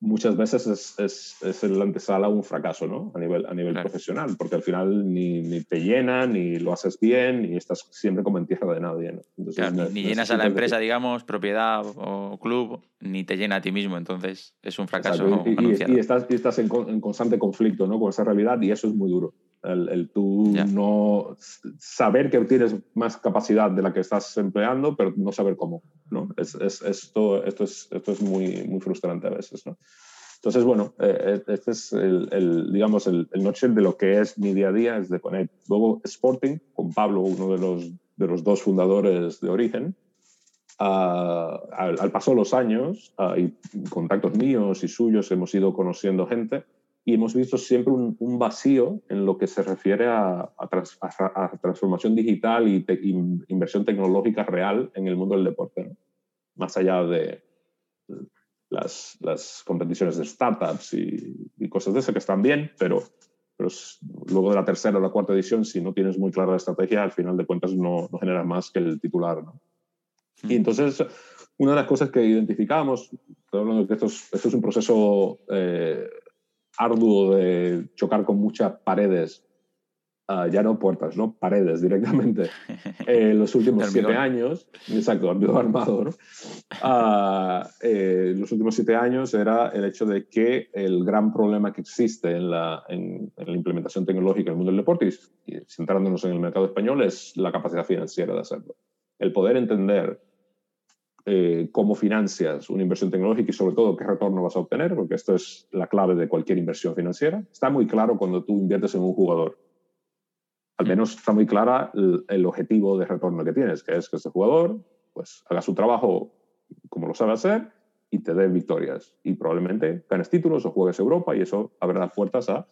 muchas veces es, es, es el antesala a un fracaso, ¿no? A nivel, a nivel claro. profesional, porque al final ni, ni, te llena, ni lo haces bien, y estás siempre como en tierra de nadie, ¿no? Entonces, claro, ni, ni llenas a la empresa, que... digamos, propiedad o club, ni te llena a ti mismo, entonces es un fracaso y, y, y, estás, y estás en, en, constante conflicto, ¿no? Con esa realidad, y eso es muy duro. El, el tú yeah. no saber que tienes más capacidad de la que estás empleando, pero no saber cómo, ¿no? Es, es, esto, esto, es, esto es muy, muy frustrante a veces, ¿no? Entonces, bueno, eh, este es el, el digamos, el, el noche de lo que es mi día a día, es de poner luego Sporting, con Pablo, uno de los, de los dos fundadores de Origen. Uh, al, al, paso de los años uh, y contactos míos y suyos hemos ido conociendo gente y hemos visto siempre un, un, vacío en lo que se refiere a, a, trans, a, a transformación digital y te, in, inversión tecnológica real en el mundo del deporte, ¿no? más allá de las, las, competiciones de startups y, y, cosas de eso que están bien, pero, pero luego de la tercera o la cuarta edición, si no tienes muy clara la estrategia, al final de cuentas no, no genera más que el titular. ¿no? Y entonces, una de las cosas que identificamos Estoy hablando de que esto es, esto es un proceso eh, arduo de chocar con muchas paredes, uh, ya no puertas, ¿no? Paredes directamente. En eh, los últimos siete años, exacto, armado, ¿no? Uh, eh, los últimos siete años era el hecho de que el gran problema que existe en la, en, en la implementación tecnológica en el mundo del deporte, y centrándonos en el mercado español, es la capacidad financiera de hacerlo. El poder entender eh, cómo financias una inversión tecnológica y sobre todo qué retorno vas a obtener, porque esto es la clave de cualquier inversión financiera. Está muy claro cuando tú inviertes en un jugador. Al mm. menos está muy clara el, objetivo de retorno que tienes, que es que ese jugador pues, haga su trabajo como lo sabe hacer y te dé victorias. Y probablemente ganes títulos o juegues Europa y eso abrirá puertas a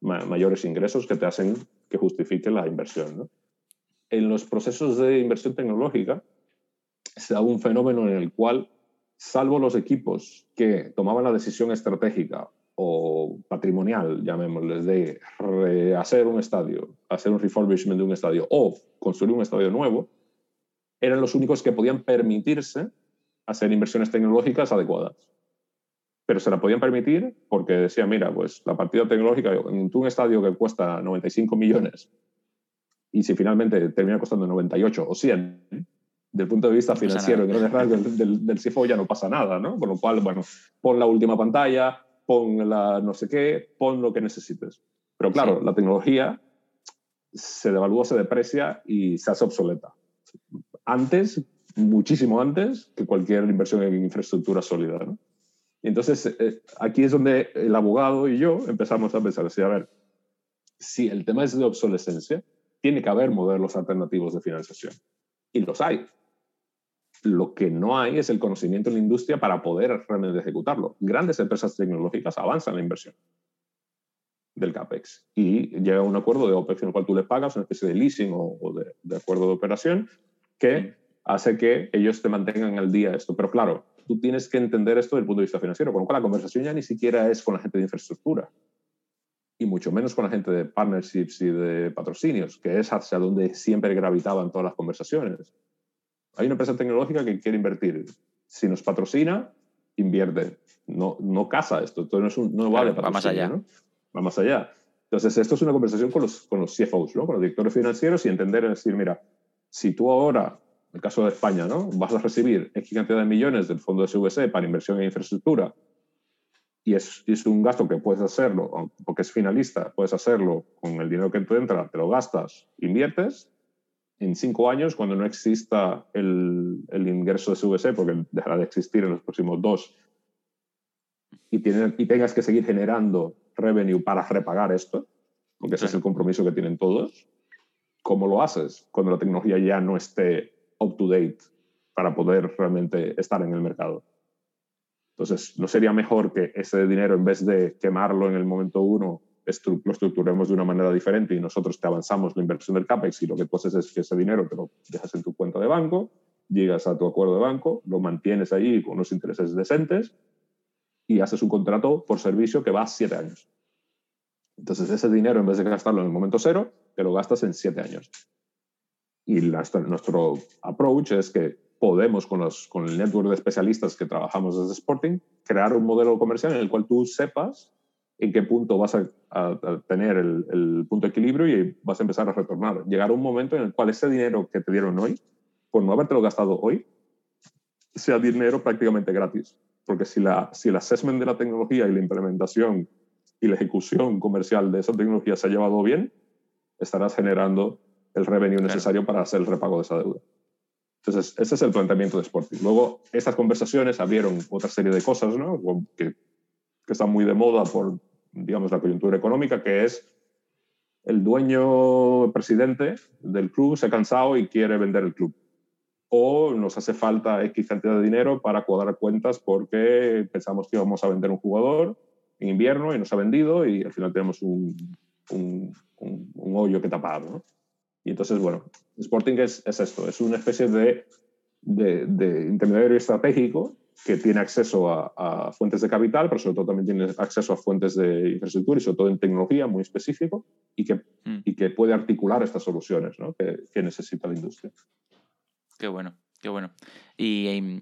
mayores ingresos que te hacen que justifique la inversión. En los procesos de inversión tecnológica, se un fenómeno en el cual, salvo los equipos que tomaban la decisión estratégica o patrimonial, llamémosles, de hacer un estadio, hacer un refurbishment de un estadio o construir un estadio nuevo, eran los únicos que podían permitirse hacer inversiones tecnológicas adecuadas. Pero se la podían permitir porque decían, mira, pues la partida tecnológica en un estadio que cuesta 95 millones y si finalmente termina costando 98 o 100, del punto de vista financiero, no del, del, del CFO ya no pasa nada, ¿no? Con lo cual, bueno, pon la última pantalla, pon la no sé qué, pon lo que necesites. Pero claro, la tecnología se devalúa, se deprecia y se hace obsoleta. Antes, muchísimo antes que cualquier inversión en infraestructura sólida, ¿no? Y entonces, eh, aquí es donde el abogado y yo empezamos a pensar, a ver, si el tema es de obsolescencia, tiene que haber modelos alternativos de financiación. Y los hay. Lo que no hay es el conocimiento en la industria para poder realmente ejecutarlo. Grandes empresas tecnológicas avanzan la inversión del CAPEX y llega a un acuerdo de OPEX en el cual tú le pagas una especie de leasing o, de, acuerdo de operación que hace que ellos te mantengan al día esto. Pero claro, tú tienes que entender esto desde el punto de vista financiero, con lo cual la conversación ya ni siquiera es con la gente de infraestructura y mucho menos con la gente de partnerships y de patrocinios, que es hacia donde siempre gravitaban todas las conversaciones. Hay una empresa tecnológica que quiere invertir. Si nos patrocina, invierte. No, no casa esto. Entonces no, es no vale para Va más allá. ¿no? Va más allá. Entonces, esto es una conversación con los, con los CFOs, ¿no? con los directores financieros y entender, es decir, mira, si tú ahora, en el caso de España, ¿no? vas a recibir X cantidad de millones del fondo de SVC para inversión en infraestructura y es, es, un gasto que puedes hacerlo, porque es finalista, puedes hacerlo con el dinero que te entra, te lo gastas, inviertes, en cinco años, cuando no exista el, el ingreso de CVC, porque dejará de existir en los próximos dos, y, y tengas que seguir generando revenue para repagar esto, porque ese es el compromiso que tienen todos, ¿cómo lo haces cuando la tecnología ya no esté up to date para poder realmente estar en el mercado? Entonces, ¿no sería mejor que ese dinero, en vez de quemarlo en el momento uno, lo estructuremos de una manera diferente y nosotros te avanzamos la inversión del CAPEX y lo que tú es que ese dinero te lo dejas en tu cuenta de banco, llegas a tu acuerdo de banco, lo mantienes ahí con unos intereses decentes y haces un contrato por servicio que va a siete años. Entonces ese dinero, en vez de gastarlo en el momento cero, te lo gastas en siete años. Y nuestro approach es que podemos, con, los, con el network de especialistas que trabajamos desde Sporting, crear un modelo comercial en el cual tú sepas en qué punto vas a, tener el, punto de equilibrio y vas a empezar a retornar. Llegar a un momento en el cual ese dinero que te dieron hoy, por no habértelo gastado hoy, sea dinero prácticamente gratis. Porque si, la, si el assessment de la tecnología y la implementación y la ejecución comercial de esa tecnología se ha llevado bien, estarás generando el revenue necesario para hacer el repago de esa deuda. Entonces, ese es el planteamiento de Sporting. Luego, estas conversaciones abrieron otra serie de cosas ¿no? que, que están muy de moda por digamos, la coyuntura económica, que es el dueño presidente del club se ha cansado y quiere vender el club. O nos hace falta X cantidad de dinero para cuadrar cuentas porque pensamos que íbamos a vender un jugador en invierno y nos ha vendido y al final tenemos un, un, un, hoyo que tapar. ¿no? Y entonces, bueno, Sporting es, es esto, es una especie de, de, de intermediario estratégico que tiene acceso a, fuentes de capital, pero sobre todo también tiene acceso a fuentes de infraestructura y sobre todo en tecnología muy específico y que, mm. y que puede articular estas soluciones ¿no? que, que, necesita la industria. Qué bueno, qué bueno. Y em,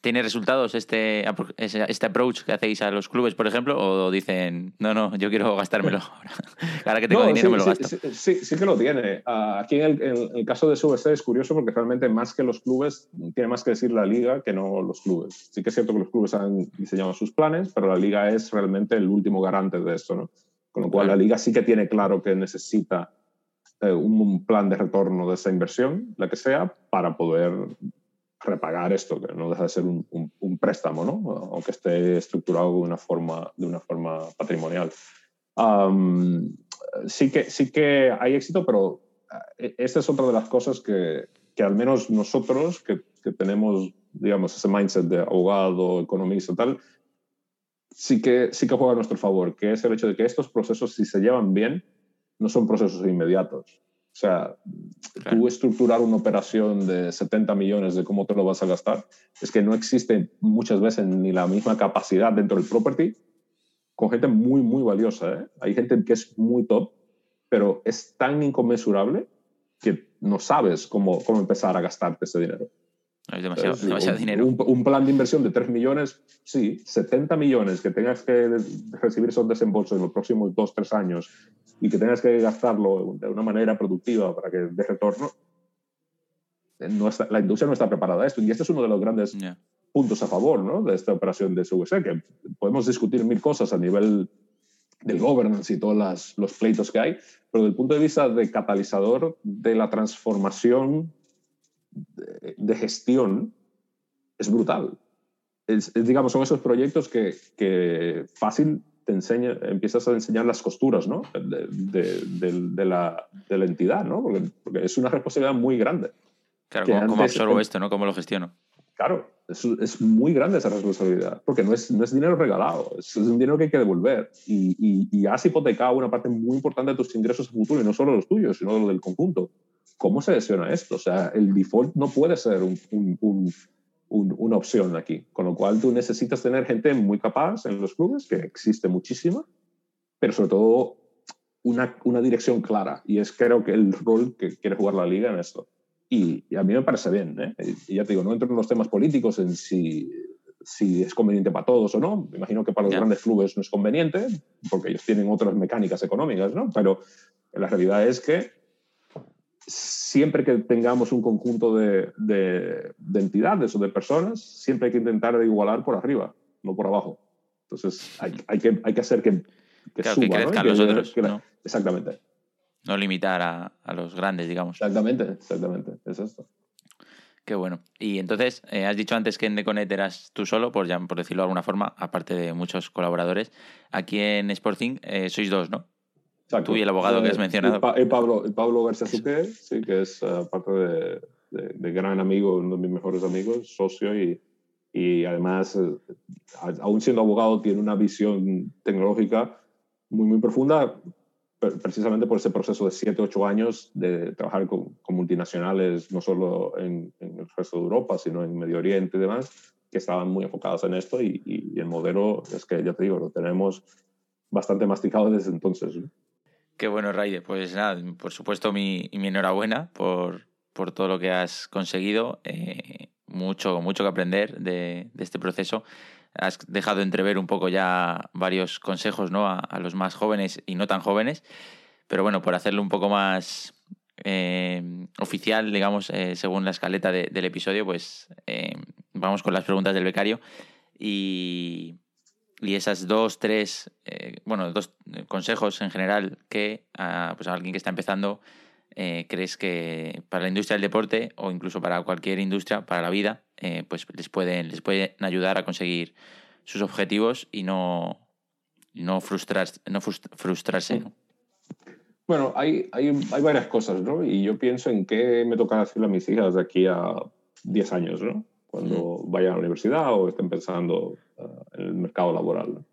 ¿Tiene resultados este, este approach que hacéis a los clubes, por ejemplo? ¿O dicen, no, no, yo quiero gastármelo ahora? ahora que tengo dinero me lo gasto. Sí, sí, que lo tiene. Ah, aquí en el, caso de SVC es curioso porque realmente más que los clubes, tiene más que decir la liga que no los clubes. Sí que es cierto que los clubes han diseñado sus planes, pero la liga es realmente el último garante de esto, ¿no? Con lo cual la liga sí que tiene claro que necesita eh, un plan de retorno de esa inversión, la que sea, para poder repagar esto, que no deja de ser un, un, préstamo, ¿no? aunque esté estructurado de una forma, de una forma patrimonial. sí, que, sí que hay éxito, pero eh, esta es otra de las cosas que, que al menos nosotros, que, que, tenemos, digamos, ese mindset de abogado, economista, tal, sí que, sí que juega a nuestro favor, que es el hecho de que estos procesos, si se llevan bien, no son procesos inmediatos. O sea, tú estructurar una operación de 70 millones de cómo te lo vas a gastar, es que no existe muchas veces ni la misma capacidad dentro del property con gente muy, muy valiosa. ¿eh? Hay gente que es muy top, pero es tan inconmensurable que no sabes cómo, cómo empezar a gastarte ese dinero. Es demasiado, demasiado dinero. Un, plan de inversión de 3 millones, sí, 70 millones que tengas que recibir esos desembolsos en los próximos 2, 3 años y que tengas que gastarlo de una manera productiva para que dé retorno, eh, no está, la industria no está preparada a esto. Y este es uno de los grandes puntos a favor ¿no? de esta operación de SUSE, que podemos discutir mil cosas a nivel del governance y todos los pleitos que hay, pero desde el punto de vista de catalizador de la transformación de, gestión es brutal. Es, digamos, son esos proyectos que, que, fácil te enseña, empiezas a enseñar las costuras ¿no? de, de, la, de la entidad, ¿no? Porque, es una responsabilidad muy grande. Claro, ¿cómo, absorbo esto? ¿no? ¿Cómo lo gestiono? Claro, es, es, muy grande esa responsabilidad, porque no es, no es dinero regalado, es, un dinero que hay que devolver. Y, y, y, has hipotecado una parte muy importante de tus ingresos futuros, y no solo los tuyos, sino los del conjunto. ¿Cómo se gestiona esto? O sea, el default no puede ser una opción aquí, con lo cual tú necesitas tener gente muy capaz en los clubes, que existe muchísima, pero sobre todo una, una dirección clara, y es creo que el rol que quiere jugar la liga en esto. Y, a mí me parece bien, ¿eh? y ya te digo, no entro en los temas políticos, en si, si es conveniente para todos o no. Me imagino que para los grandes clubes no es conveniente, porque ellos tienen otras mecánicas económicas, ¿no? Pero la realidad es que siempre que tengamos un conjunto de, de, entidades o de personas, siempre hay que intentar igualar por arriba, no por abajo. Entonces hay, hay, que, hay que hacer que, que, suba, crezcan los otros. Exactamente. No limitar a, a, los grandes, digamos. Exactamente, exactamente. Es esto. Qué bueno. Y entonces, eh, has dicho antes que en Deconet eras tú solo, por, ya, por decirlo de alguna forma, aparte de muchos colaboradores. Aquí en Sporting eh, sois dos, ¿no? Tú y el abogado que has mencionado. El, Pablo, Pablo García Suqué, sí, que es uh, parte de, de, gran amigo, uno de mis mejores amigos, socio y, y además, uh, aún siendo abogado, tiene una visión tecnológica muy, muy profunda, precisamente por ese proceso de 7, 8 años de trabajar con, con multinacionales, no solo en, en, el resto de Europa, sino en Medio Oriente y demás, que estaban muy enfocadas en esto y, y, el modelo es que, ya te digo, lo tenemos bastante masticado desde entonces. ¿no? Qué bueno, Raide. Pues nada, por supuesto, mi, mi enhorabuena por, por todo lo que has conseguido. Eh, mucho, mucho que aprender de, este proceso. Has dejado entrever un poco ya varios consejos ¿no? a, los más jóvenes y no tan jóvenes. Pero bueno, por hacerlo un poco más eh, oficial, digamos, eh, según la escaleta de, del episodio, pues vamos con las preguntas del becario. Y, y esas dos, tres, eh, bueno, dos consejos en general que a, pues a alguien que está empezando eh, crees que para la industria del deporte o incluso para cualquier industria, para la vida, eh, pues les pueden, les pueden ayudar a conseguir sus objetivos y no, no, frustrar, no frustrarse. ¿no? Bueno, hay, hay, hay, varias cosas, ¿no? Y yo pienso en qué me toca decirle a mis hijas de aquí a 10 años, ¿no? Cuando mm. vayan a la universidad o estén pensando en el mercado laboral.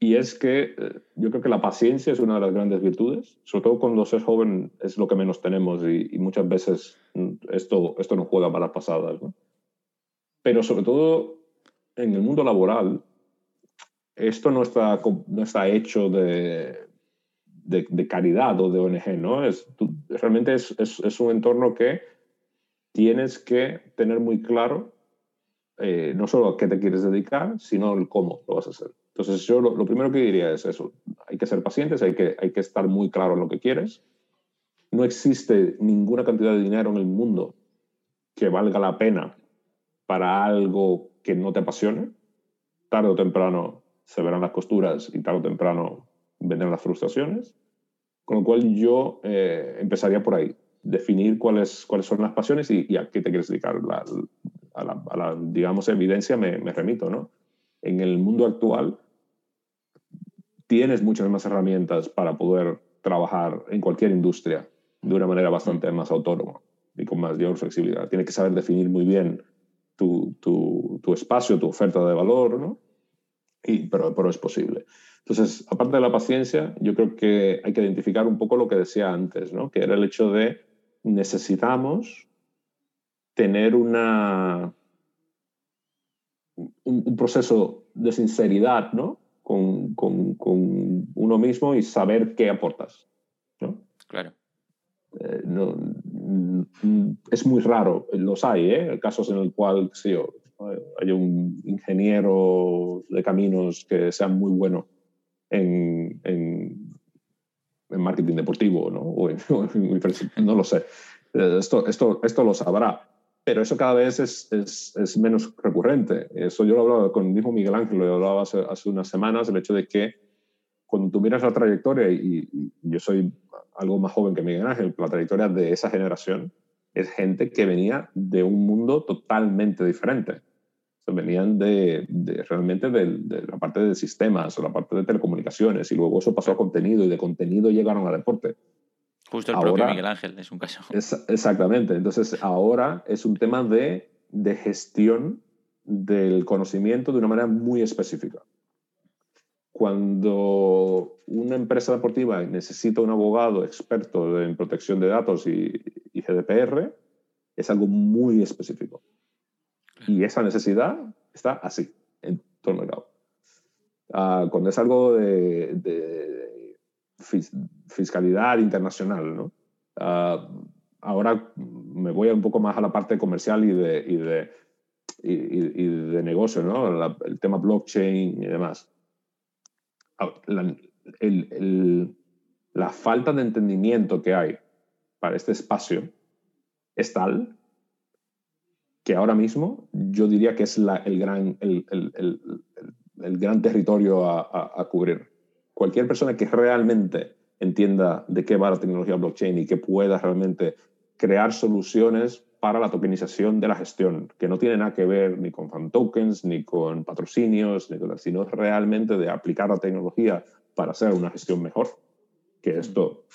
Y es que eh, yo creo que la paciencia es una de las grandes virtudes, sobre todo cuando se es joven es lo que menos tenemos y, muchas veces mm, esto, esto nos juega malas pasadas. ¿no? Pero sobre todo en el mundo laboral, esto no está, no está hecho de, de, de caridad o de ONG, ¿no? Es, realmente es, es, es un entorno que tienes que tener muy claro eh, no solo a qué te quieres dedicar, sino el cómo lo vas a hacer. Entonces, yo lo, primero que diría es eso. Hay que ser pacientes, hay que, hay que estar muy claro en lo que quieres. No existe ninguna cantidad de dinero en el mundo que valga la pena para algo que no te apasione. Tarde o temprano se verán las costuras y tarde o temprano vendrán las frustraciones. Con lo cual yo eh, empezaría por ahí, definir cuáles, cuáles son las pasiones y, a qué te quieres dedicar. a, la, digamos, evidencia me, me, remito, ¿no? En el mundo actual tienes muchas más herramientas para poder trabajar en cualquier industria de una manera bastante más autónoma y con mayor flexibilidad. Tienes que saber definir muy bien tu, tu, tu espacio, tu oferta de valor, ¿no? Y, pero, pero es posible. Entonces, aparte de la paciencia, yo creo que hay que identificar un poco lo que decía antes, ¿no? que era el hecho de necesitamos tener una, un, proceso de sinceridad ¿no? con, con, con, uno mismo y saber qué aportas. ¿no? Claro. Eh, no, es muy raro, los hay, ¿eh? casos en el cual sí, hay un ingeniero de caminos que sea muy bueno en, en, marketing deportivo, ¿no? No lo sé. Esto, esto, esto lo sabrá. Pero eso cada vez es, es, es, menos recurrente. Eso yo lo hablaba con el mismo Miguel Ángel, lo hablaba hace, hace unas semanas, el hecho de que cuando tú miras la trayectoria, y, yo soy algo más joven que Miguel Ángel, la trayectoria de esa generación es gente que venía de un mundo totalmente diferente venían de, realmente de, la parte de sistemas o la parte de telecomunicaciones y luego eso pasó a contenido y de contenido llegaron a deporte. Justo el propio Miguel Ángel es un caso. exactamente. Entonces ahora es un tema de, de gestión del conocimiento de una manera muy específica. Cuando una empresa deportiva necesita un abogado experto en protección de datos y, y GDPR, es algo muy específico. Y esa necesidad está así, en todo el mercado. Uh, cuando es algo de, fiscalidad internacional, ¿no? Ah, ahora me voy un poco más a la parte comercial y de, y de, y, de negocio, ¿no? el tema blockchain y demás. Ah, la, el, la falta de entendimiento que hay para este espacio es tal que ahora mismo yo diría que es el, gran, el, el, el, gran territorio a, a, cubrir. Cualquier persona que realmente entienda de qué va la tecnología blockchain y que pueda realmente crear soluciones para la tokenización de la gestión, que no tiene nada que ver ni con fan tokens, ni con patrocinios, ni con, sino realmente de aplicar la tecnología para hacer una gestión mejor, que esto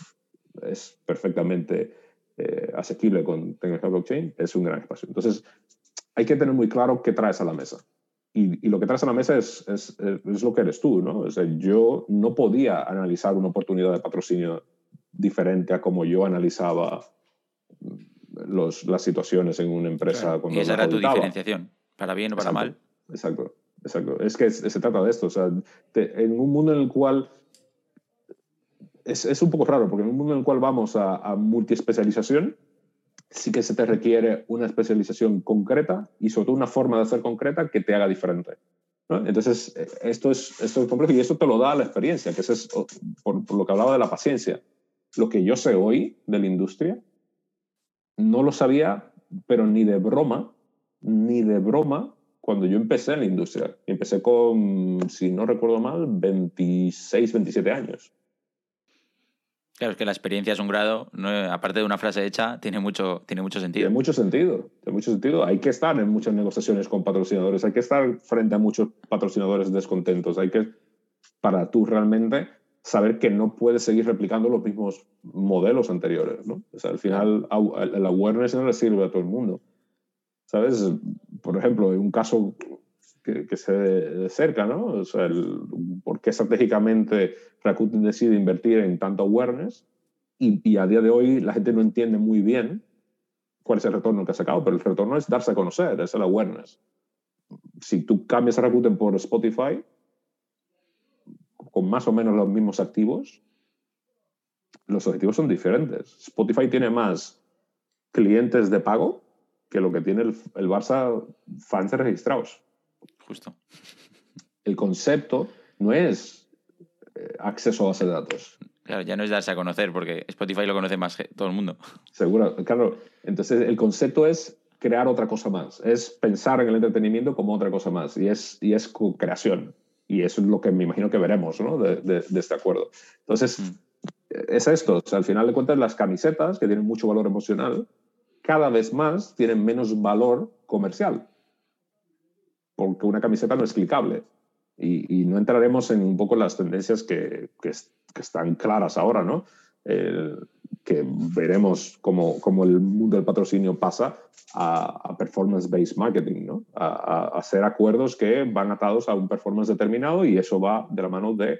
es perfectamente eh, asequible con tecnología blockchain, es un gran espacio. Entonces, hay que tener muy claro qué traes a la mesa. Y, y lo que traes a la mesa es, es, es, lo que eres tú, ¿no? O sea, yo no podía analizar una oportunidad de patrocinio diferente a como yo analizaba los, las situaciones en una empresa. y esa era tu diferenciación, para bien o para mal. Exacto, exacto. Es que se trata de esto. O sea, en un mundo en el cual es, es, un poco raro, porque en un mundo en el cual vamos a, a multiespecialización, sí que se te requiere una especialización concreta y sobre todo una forma de hacer concreta que te haga diferente. Entonces, eh, esto es, esto es complejo y eso te lo da la experiencia, que es por, lo que hablaba de la paciencia. Lo que yo sé hoy de la industria, no lo sabía, pero ni de broma, ni de broma, cuando yo empecé en la industria. Empecé con, si no recuerdo mal, 26, 27 años. Claro, es que la experiencia es un grado, aparte de una frase hecha, tiene mucho, tiene mucho sentido. Tiene mucho sentido, tiene mucho sentido. Hay que estar en muchas negociaciones con patrocinadores, hay que estar frente a muchos patrocinadores descontentos, hay que, para tú realmente saber que no puedes seguir replicando los mismos modelos anteriores, ¿no? O sea, al final el awareness no le sirve a todo el mundo. ¿Sabes? Por ejemplo, un caso que, que se de cerca, ¿no? O sea, el, por qué estratégicamente Rakuten decide invertir en tanto awareness y, y, a día de hoy la gente no entiende muy bien cuál es el retorno que ha sacado, pero el retorno es darse a conocer, es el awareness. Si tú cambias a Rakuten por Spotify, con más o menos los mismos activos, los objetivos son diferentes. Spotify tiene más clientes de pago que lo que tiene el, el Barça fans registrados. Justo. El concepto no es eh, acceso a base de datos. Claro, ya no es darse a conocer, porque Spotify lo conoce más todo el mundo. Seguro, claro. Entonces, el concepto es crear otra cosa más, es pensar en el entretenimiento como otra cosa más, y es, y es creación. Y eso es lo que me imagino que veremos ¿no? de, de, este acuerdo. Entonces, mm. es esto. al final de cuentas, las camisetas, que tienen mucho valor emocional, cada vez más tienen menos valor comercial. Porque una camiseta no es clicable. Y, no entraremos en un poco las tendencias que, que, están claras ahora, ¿no? que veremos cómo, cómo, el mundo del patrocinio pasa a, performance-based marketing, ¿no? A, hacer acuerdos que van atados a un performance determinado y eso va de la mano de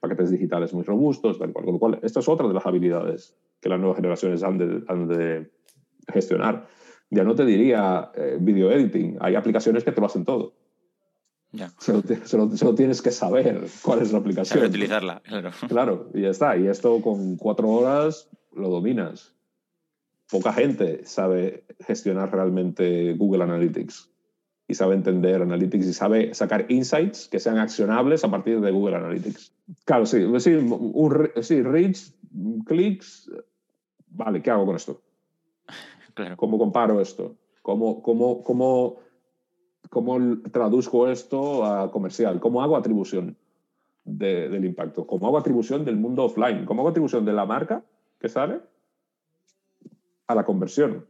paquetes digitales muy robustos, tal cual. Con lo cual, esta es otra de las habilidades que las nuevas generaciones han de, han de gestionar. Ya no te diría eh, video editing, hay aplicaciones que te lo hacen todo. Ya. Solo, tienes que saber cuál es la aplicación. Saber utilizarla, claro. Claro, y ya está. Y esto con cuatro horas lo dominas. Poca gente sabe gestionar realmente Google Analytics y sabe entender Analytics y sabe sacar insights que sean accionables a partir de Google Analytics. Claro, sí, sí, un, sí reach, clicks, vale, ¿qué hago con esto? ¿Cómo comparo esto? ¿Cómo, cómo, cómo ¿Cómo traduzco esto a comercial? ¿Cómo hago atribución del impacto? ¿Cómo hago atribución del mundo offline? ¿Cómo hago atribución de la marca que sale a la conversión?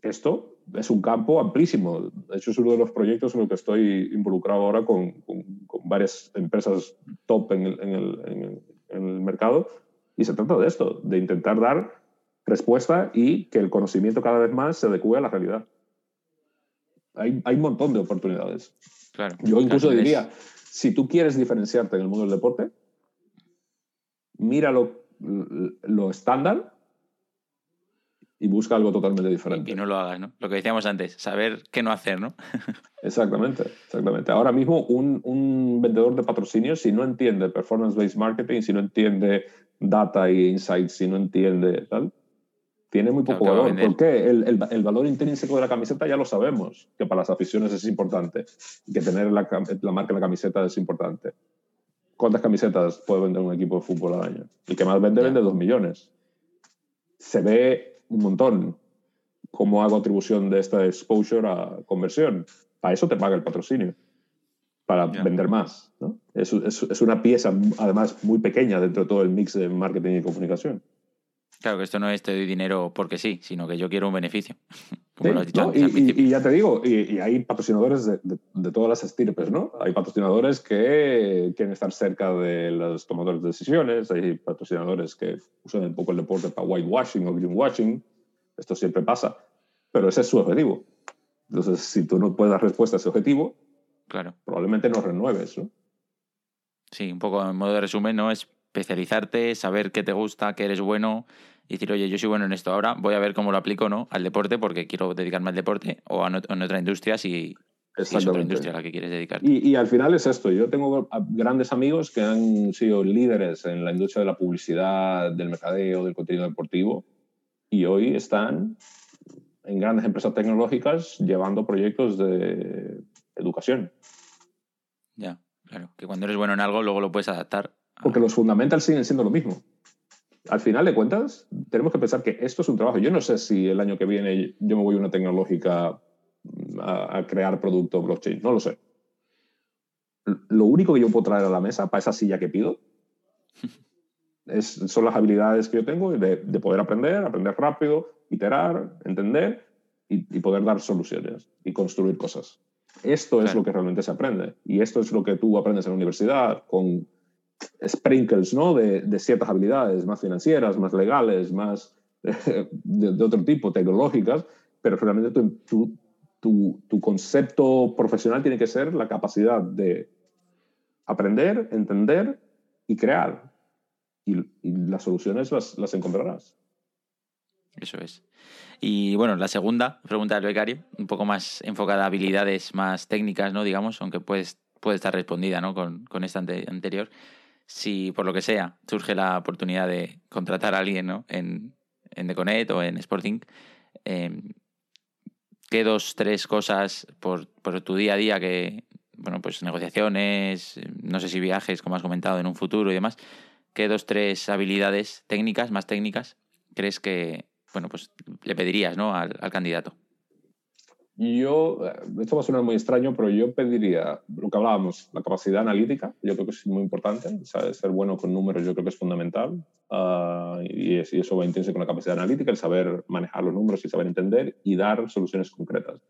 Esto es un campo amplísimo. De hecho, es uno de los proyectos en los que estoy involucrado ahora con, varias empresas top en el mercado. Y se trata de esto, de intentar dar respuesta y que el conocimiento cada vez más se adecue a la realidad hay, un montón de oportunidades. Claro, Yo incluso diría, si tú quieres diferenciarte en el mundo del deporte, mira lo, lo estándar y busca algo totalmente diferente. Y, no lo hagas, ¿no? Lo que decíamos antes, saber qué no hacer, ¿no? exactamente, exactamente. Ahora mismo un, un vendedor de patrocinio, si no entiende performance-based marketing, si no entiende data y insights, si no entiende tal, tiene muy poco valor. ¿Por qué? El, el, valor intrínseco de la camiseta ya lo sabemos, que para las aficiones es importante, que tener la, la, marca en la camiseta es importante. ¿Cuántas camisetas puede vender un equipo de fútbol al año? El que más vende vende dos millones. Se ve un montón. ¿Cómo hago atribución de esta exposure a conversión? Para eso te paga el patrocinio, para vender más. ¿no? Es, es, es una pieza, además, muy pequeña dentro de todo el mix de marketing y comunicación. Claro, que esto no es te doy dinero porque sí, sino que yo quiero un beneficio. y, ya te digo, y, hay patrocinadores de, todas las estirpes, ¿no? Hay patrocinadores que quieren estar cerca de los tomadores de decisiones, hay patrocinadores que usan un poco el deporte para whitewashing o greenwashing, esto siempre pasa, pero ese es su objetivo. Entonces, si tú no puedes dar respuesta a ese objetivo, claro. probablemente no renueves, ¿no? Sí, un poco en modo de resumen, ¿no? Es especializarte, saber qué te gusta, qué eres bueno y decir, oye, yo soy bueno en esto ahora, voy a ver cómo lo aplico ¿no? al deporte porque quiero dedicarme al deporte o a en otra industria si, es otra industria a la que quieres dedicarte. Y, y, al final es esto, yo tengo grandes amigos que han sido líderes en la industria de la publicidad, del mercadeo, del contenido deportivo y hoy están en grandes empresas tecnológicas llevando proyectos de educación. Ya, claro, que cuando eres bueno en algo luego lo puedes adaptar. Porque los fundamentals siguen siendo lo mismo al final de cuentas, tenemos que pensar que esto es un trabajo. Yo no sé si el año que viene yo me voy a una tecnológica a, crear producto blockchain, no lo sé. Lo único que yo puedo traer a la mesa para esa silla que pido es, son las habilidades que yo tengo de, poder aprender, aprender rápido, iterar, entender y, poder dar soluciones y construir cosas. Esto es lo que realmente se aprende. Y esto es lo que tú aprendes en la universidad con sprinkles ¿no? de, ciertas habilidades más financieras, más legales, más de, otro tipo, tecnológicas, pero realmente tu, tu, tu, concepto profesional tiene que ser la capacidad de aprender, entender y crear. Y, las soluciones las, encontrarás. Eso es. Y bueno, la segunda pregunta del becario, un poco más enfocada a habilidades más técnicas, ¿no? Digamos, aunque puede, puede estar respondida ¿no? con, con esta anterior si por lo que sea surge la oportunidad de contratar a alguien ¿no? en, en Deconet o en Sporting, Em, ¿Qué dos, tres cosas por, por, tu día a día que, bueno, pues negociaciones, no sé si viajes, como has comentado, en un futuro y demás, qué dos, tres habilidades técnicas, más técnicas, crees que, bueno, pues le pedirías, ¿no? al, al candidato? Yo, eh, esto va a sonar muy extraño, pero yo pediría lo que hablábamos, la capacidad analítica, yo creo que es muy importante, ser bueno con números yo creo que es fundamental uh, y, es, y, eso va intrínseco con la capacidad analítica, el saber manejar los números y saber entender y dar soluciones concretas.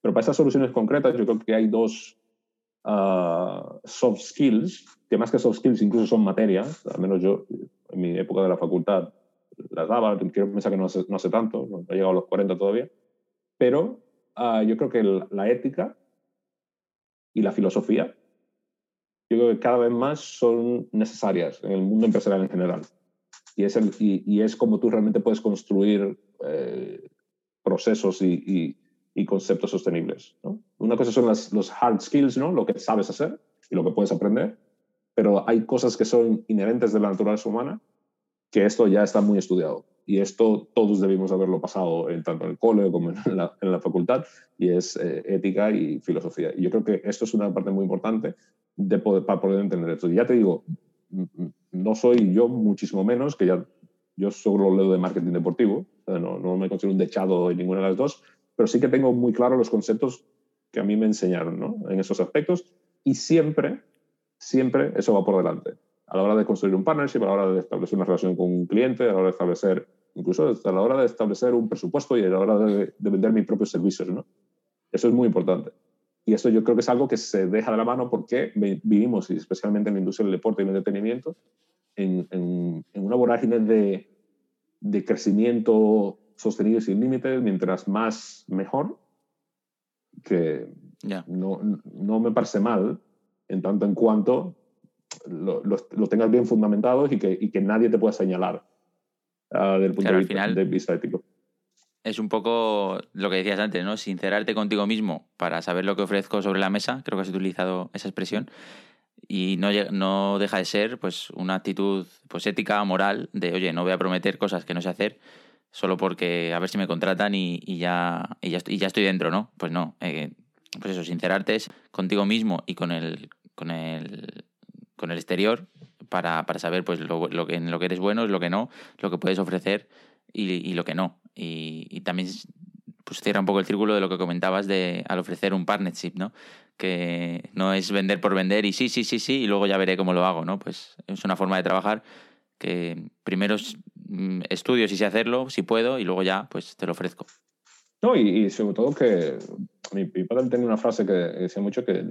Pero para estas soluciones concretas yo creo que hay dos uh, soft skills, que más que soft skills incluso son materias, al menos yo en mi época de la facultad las daba, quiero pensar que no hace, no hace tanto, no he llegado a los 40 todavía, pero uh, yo creo que la ética y la filosofía, yo creo que cada vez más son necesarias en el mundo empresarial en general. Y es, el, y, y es como tú realmente puedes construir eh, procesos y, y, y, conceptos sostenibles. ¿no? Una cosa son las, los hard skills, ¿no? lo que sabes hacer y lo que puedes aprender, pero hay cosas que son inherentes de la naturaleza humana que esto ya está muy estudiado. Y esto todos debimos haberlo pasado en, tanto en el cole como en la, en la facultad, y es eh, ética y filosofía. Y yo creo que esto es una parte muy importante de poder, para poder entender esto. Y ya te digo, no soy yo muchísimo menos, que ya yo solo leo de marketing deportivo, no, no me considero un dechado en ninguna de las dos, pero sí que tengo muy claro los conceptos que a mí me enseñaron ¿no? en esos aspectos y siempre, siempre eso va por delante a la hora de construir un partnership, a la hora de establecer una relación con un cliente, a la hora de establecer, incluso a la hora de establecer un presupuesto y a la hora de, de vender mis propios servicios. ¿no? Eso es muy importante. Y eso yo creo que es algo que se deja de la mano porque vivimos, y especialmente en la industria del deporte y el entretenimiento, en, en, en una vorágine de, de crecimiento sostenido sin límites, mientras más mejor, que yeah. no, no me parece mal en tanto en cuanto lo, lo, lo, tengas bien fundamentados y que, y que nadie te pueda señalar uh, del punto claro, de, vista, final, de, vista, ético. Es un poco lo que decías antes, ¿no? Sincerarte contigo mismo para saber lo que ofrezco sobre la mesa, creo que has utilizado esa expresión, y no, no deja de ser pues una actitud pues ética, moral, de oye, no voy a prometer cosas que no sé hacer solo porque a ver si me contratan y, y ya, y, ya, estoy, y ya estoy dentro, ¿no? Pues no, eh, pues eso, sincerarte es contigo mismo y con el, con el con el exterior para, para saber pues lo, lo, que, en lo que eres bueno, es lo que no, lo que puedes ofrecer y, y lo que no. Y, y, también pues cierra un poco el círculo de lo que comentabas de al ofrecer un partnership, ¿no? Que no es vender por vender y sí, sí, sí, sí, y luego ya veré cómo lo hago, ¿no? Pues es una forma de trabajar que primero mm, estudio si sé hacerlo, si puedo, y luego ya pues te lo ofrezco. No, y, y sobre todo que mi, mi padre tenía una frase que decía mucho que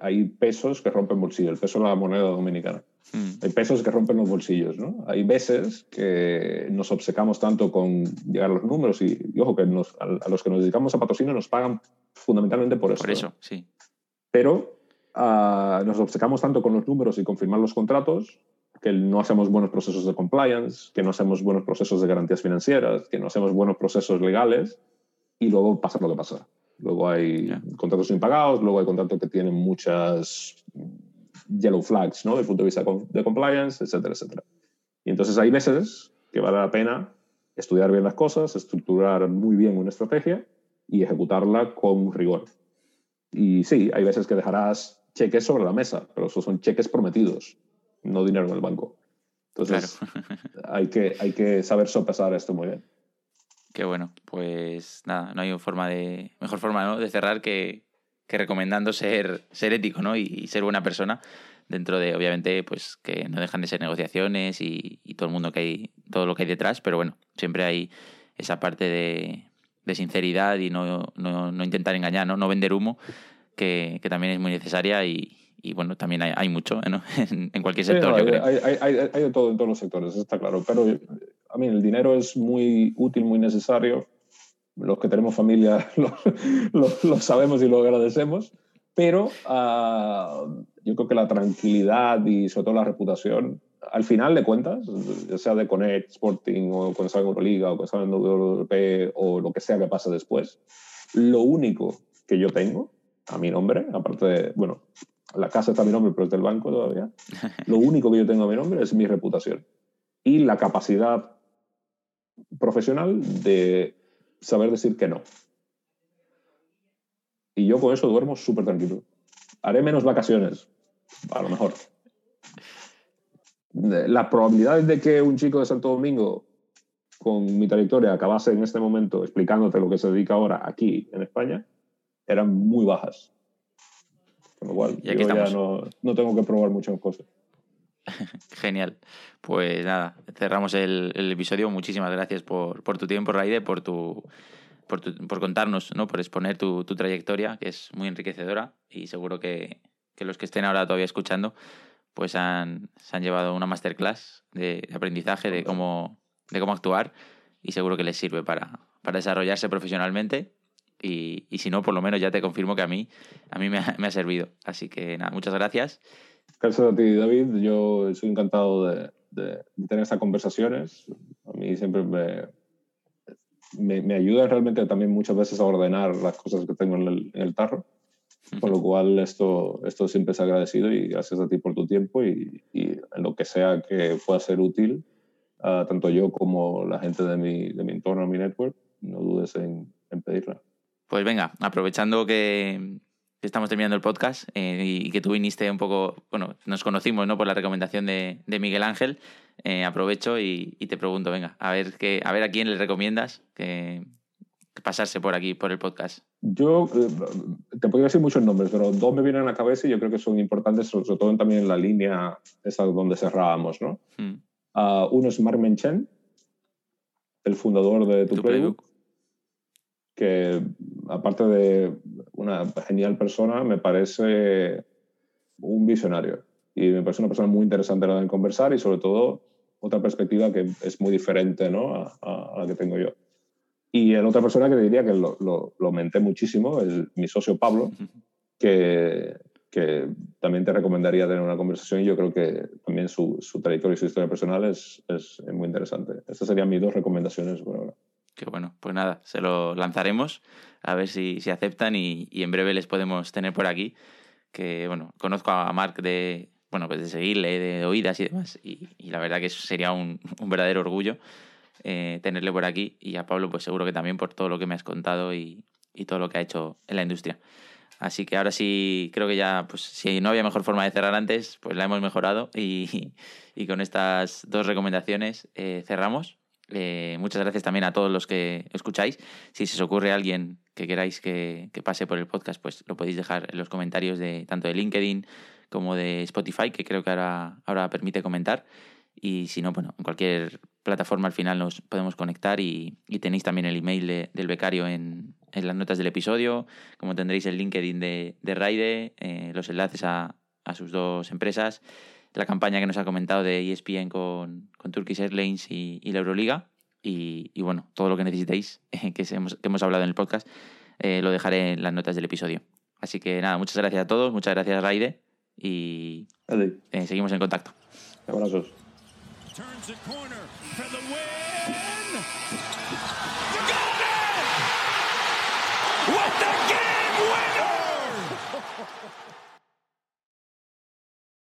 hay pesos que rompen bolsillos, el peso de la moneda dominicana. Mm. Hay pesos que rompen los bolsillos, ¿no? Hay veces que nos obcecamos tanto con llegar a los números y, y ojo, que nos, a, a, los que nos dedicamos a patrocinio nos pagan fundamentalmente por eso. Por eso, sí. Pero uh, nos obcecamos tanto con los números y con firmar los contratos que no hacemos buenos procesos de compliance, que no hacemos buenos procesos de garantías financieras, que no hacemos buenos procesos legales y luego pasa lo que pasa. Luego hay yeah. contratos impagados, luego hay contratos que tienen muchas yellow flags, ¿no? Desde el punto de vista de compliance, etcétera, etcétera. Y entonces hay veces que vale la pena estudiar bien las cosas, estructurar muy bien una estrategia y ejecutarla con rigor. Y sí, hay veces que dejarás cheques sobre la mesa, pero esos son cheques prometidos, no dinero en el banco. Entonces, claro. hay, que, hay que saber sopesar esto muy bien. Qué bueno, pues nada, no hay forma de, mejor forma ¿no? de cerrar que, que recomendando ser, ser ético ¿no? y, y, ser buena persona dentro de, obviamente, pues que no dejan de ser negociaciones y, y, todo el mundo que hay, todo lo que hay detrás, pero bueno, siempre hay esa parte de, de sinceridad y no, no, no, intentar engañar, no, no vender humo, que, que también es muy necesaria y, y bueno, también hay, hay mucho ¿no? en, en, cualquier sector, sí, yo creo. Hay, hay, hay, de todo en todos los sectores, está claro. Pero mí el dinero es muy útil, muy necesario. Los que tenemos familia lo, lo, lo sabemos y lo agradecemos. Pero uh, yo creo que la tranquilidad y sobre todo la reputación, al final de cuentas, ya sea de Connect, Sporting o salga en Euroliga o salga en WP o lo que sea que pase después, lo único que yo tengo a mi nombre, aparte de, bueno, la casa está a mi nombre, pero es del banco todavía. Lo único que yo tengo a mi nombre es mi reputación y la capacidad profesional de saber decir que no. Y yo con eso duermo súper tranquilo. Haré menos vacaciones, a lo mejor. La probabilidad de que un chico de Santo Domingo con mi trayectoria acabase en este momento explicándote lo que se dedica ahora aquí en España eran muy bajas. Con lo cual, yo ya no, no, tengo que probar muchas cosas. Genial. Pues nada, cerramos el, episodio. Muchísimas gracias por, tu tiempo, Raide, por tu, por, por contarnos, ¿no? por exponer tu, tu, trayectoria, que es muy enriquecedora y seguro que, los que estén ahora todavía escuchando pues han, se han llevado una masterclass de aprendizaje de cómo, de cómo actuar y seguro que les sirve para, desarrollarse profesionalmente y, y, si no, por lo menos ya te confirmo que a mí, a mí me ha servido. Así que nada, muchas gracias. Gracias a ti, David. Yo soy encantado de, de, tener estas conversaciones. A mí siempre me, me, me, ayuda realmente también muchas veces a ordenar las cosas que tengo en el, en el tarro. Con lo cual, esto, esto siempre es agradecido y gracias a ti por tu tiempo y, y en lo que sea que pueda ser útil, uh, tanto yo como la gente de mi, de mi entorno, mi network, no dudes en, en pedirla. Pues venga, aprovechando que, estamos terminando el podcast eh, y que tú viniste un poco, bueno, nos conocimos ¿no? por la recomendación de, de Miguel Ángel, eh, aprovecho y, y, te pregunto, venga, a ver, que, a ver a quién le recomiendas que, que pasarse por aquí, por el podcast. Yo eh, te podría decir muchos nombres, pero dos me vienen a la cabeza y yo creo que son importantes, sobre todo también en la línea esa donde cerrábamos, ¿no? Hmm. Uh, uno es Mark Menchen, el fundador de Tu, tu Playbook. Playbook que aparte de una genial persona, me parece un visionario. Y me parece una persona muy interesante a la de conversar y sobre todo otra perspectiva que es muy diferente ¿no? a, a, la que tengo yo. Y en otra persona que diría que lo, lo, lo menté muchísimo, el, mi socio Pablo, que, que también te recomendaría tener una conversación y yo creo que también su, su trayectoria y su historia personal es, es muy interesante. Estas serían mis dos recomendaciones por ahora que bueno, pues nada, se lo lanzaremos a ver si, si aceptan y, y, en breve les podemos tener por aquí. Que bueno, conozco a Mark de, bueno, pues de seguirle, de, oídas y demás, y, y, la verdad que sería un, un verdadero orgullo eh, tenerle por aquí y a Pablo pues seguro que también por todo lo que me has contado y, y todo lo que ha hecho en la industria. Así que ahora sí, creo que ya, pues si no había mejor forma de cerrar antes, pues la hemos mejorado y, y con estas dos recomendaciones eh, cerramos. Eh, muchas gracias también a todos los que escucháis. Si se os ocurre alguien que queráis que, que, pase por el podcast, pues lo podéis dejar en los comentarios de tanto de LinkedIn como de Spotify, que creo que ahora, ahora permite comentar. Y si no, bueno, en cualquier plataforma al final nos podemos conectar y, y tenéis también el email de, del becario en, en, las notas del episodio, como tendréis el LinkedIn de, de Raide, eh, los enlaces a, a sus dos empresas la campaña que nos ha comentado de ESPN con, con Turkish Airlines y, y la Euroliga. Y, y, bueno, todo lo que necesitéis, que, hemos, que hemos hablado en el podcast, eh, lo dejaré en las notas del episodio. Así que nada, muchas gracias a todos, muchas gracias Raide y eh, seguimos en contacto. Abrazos.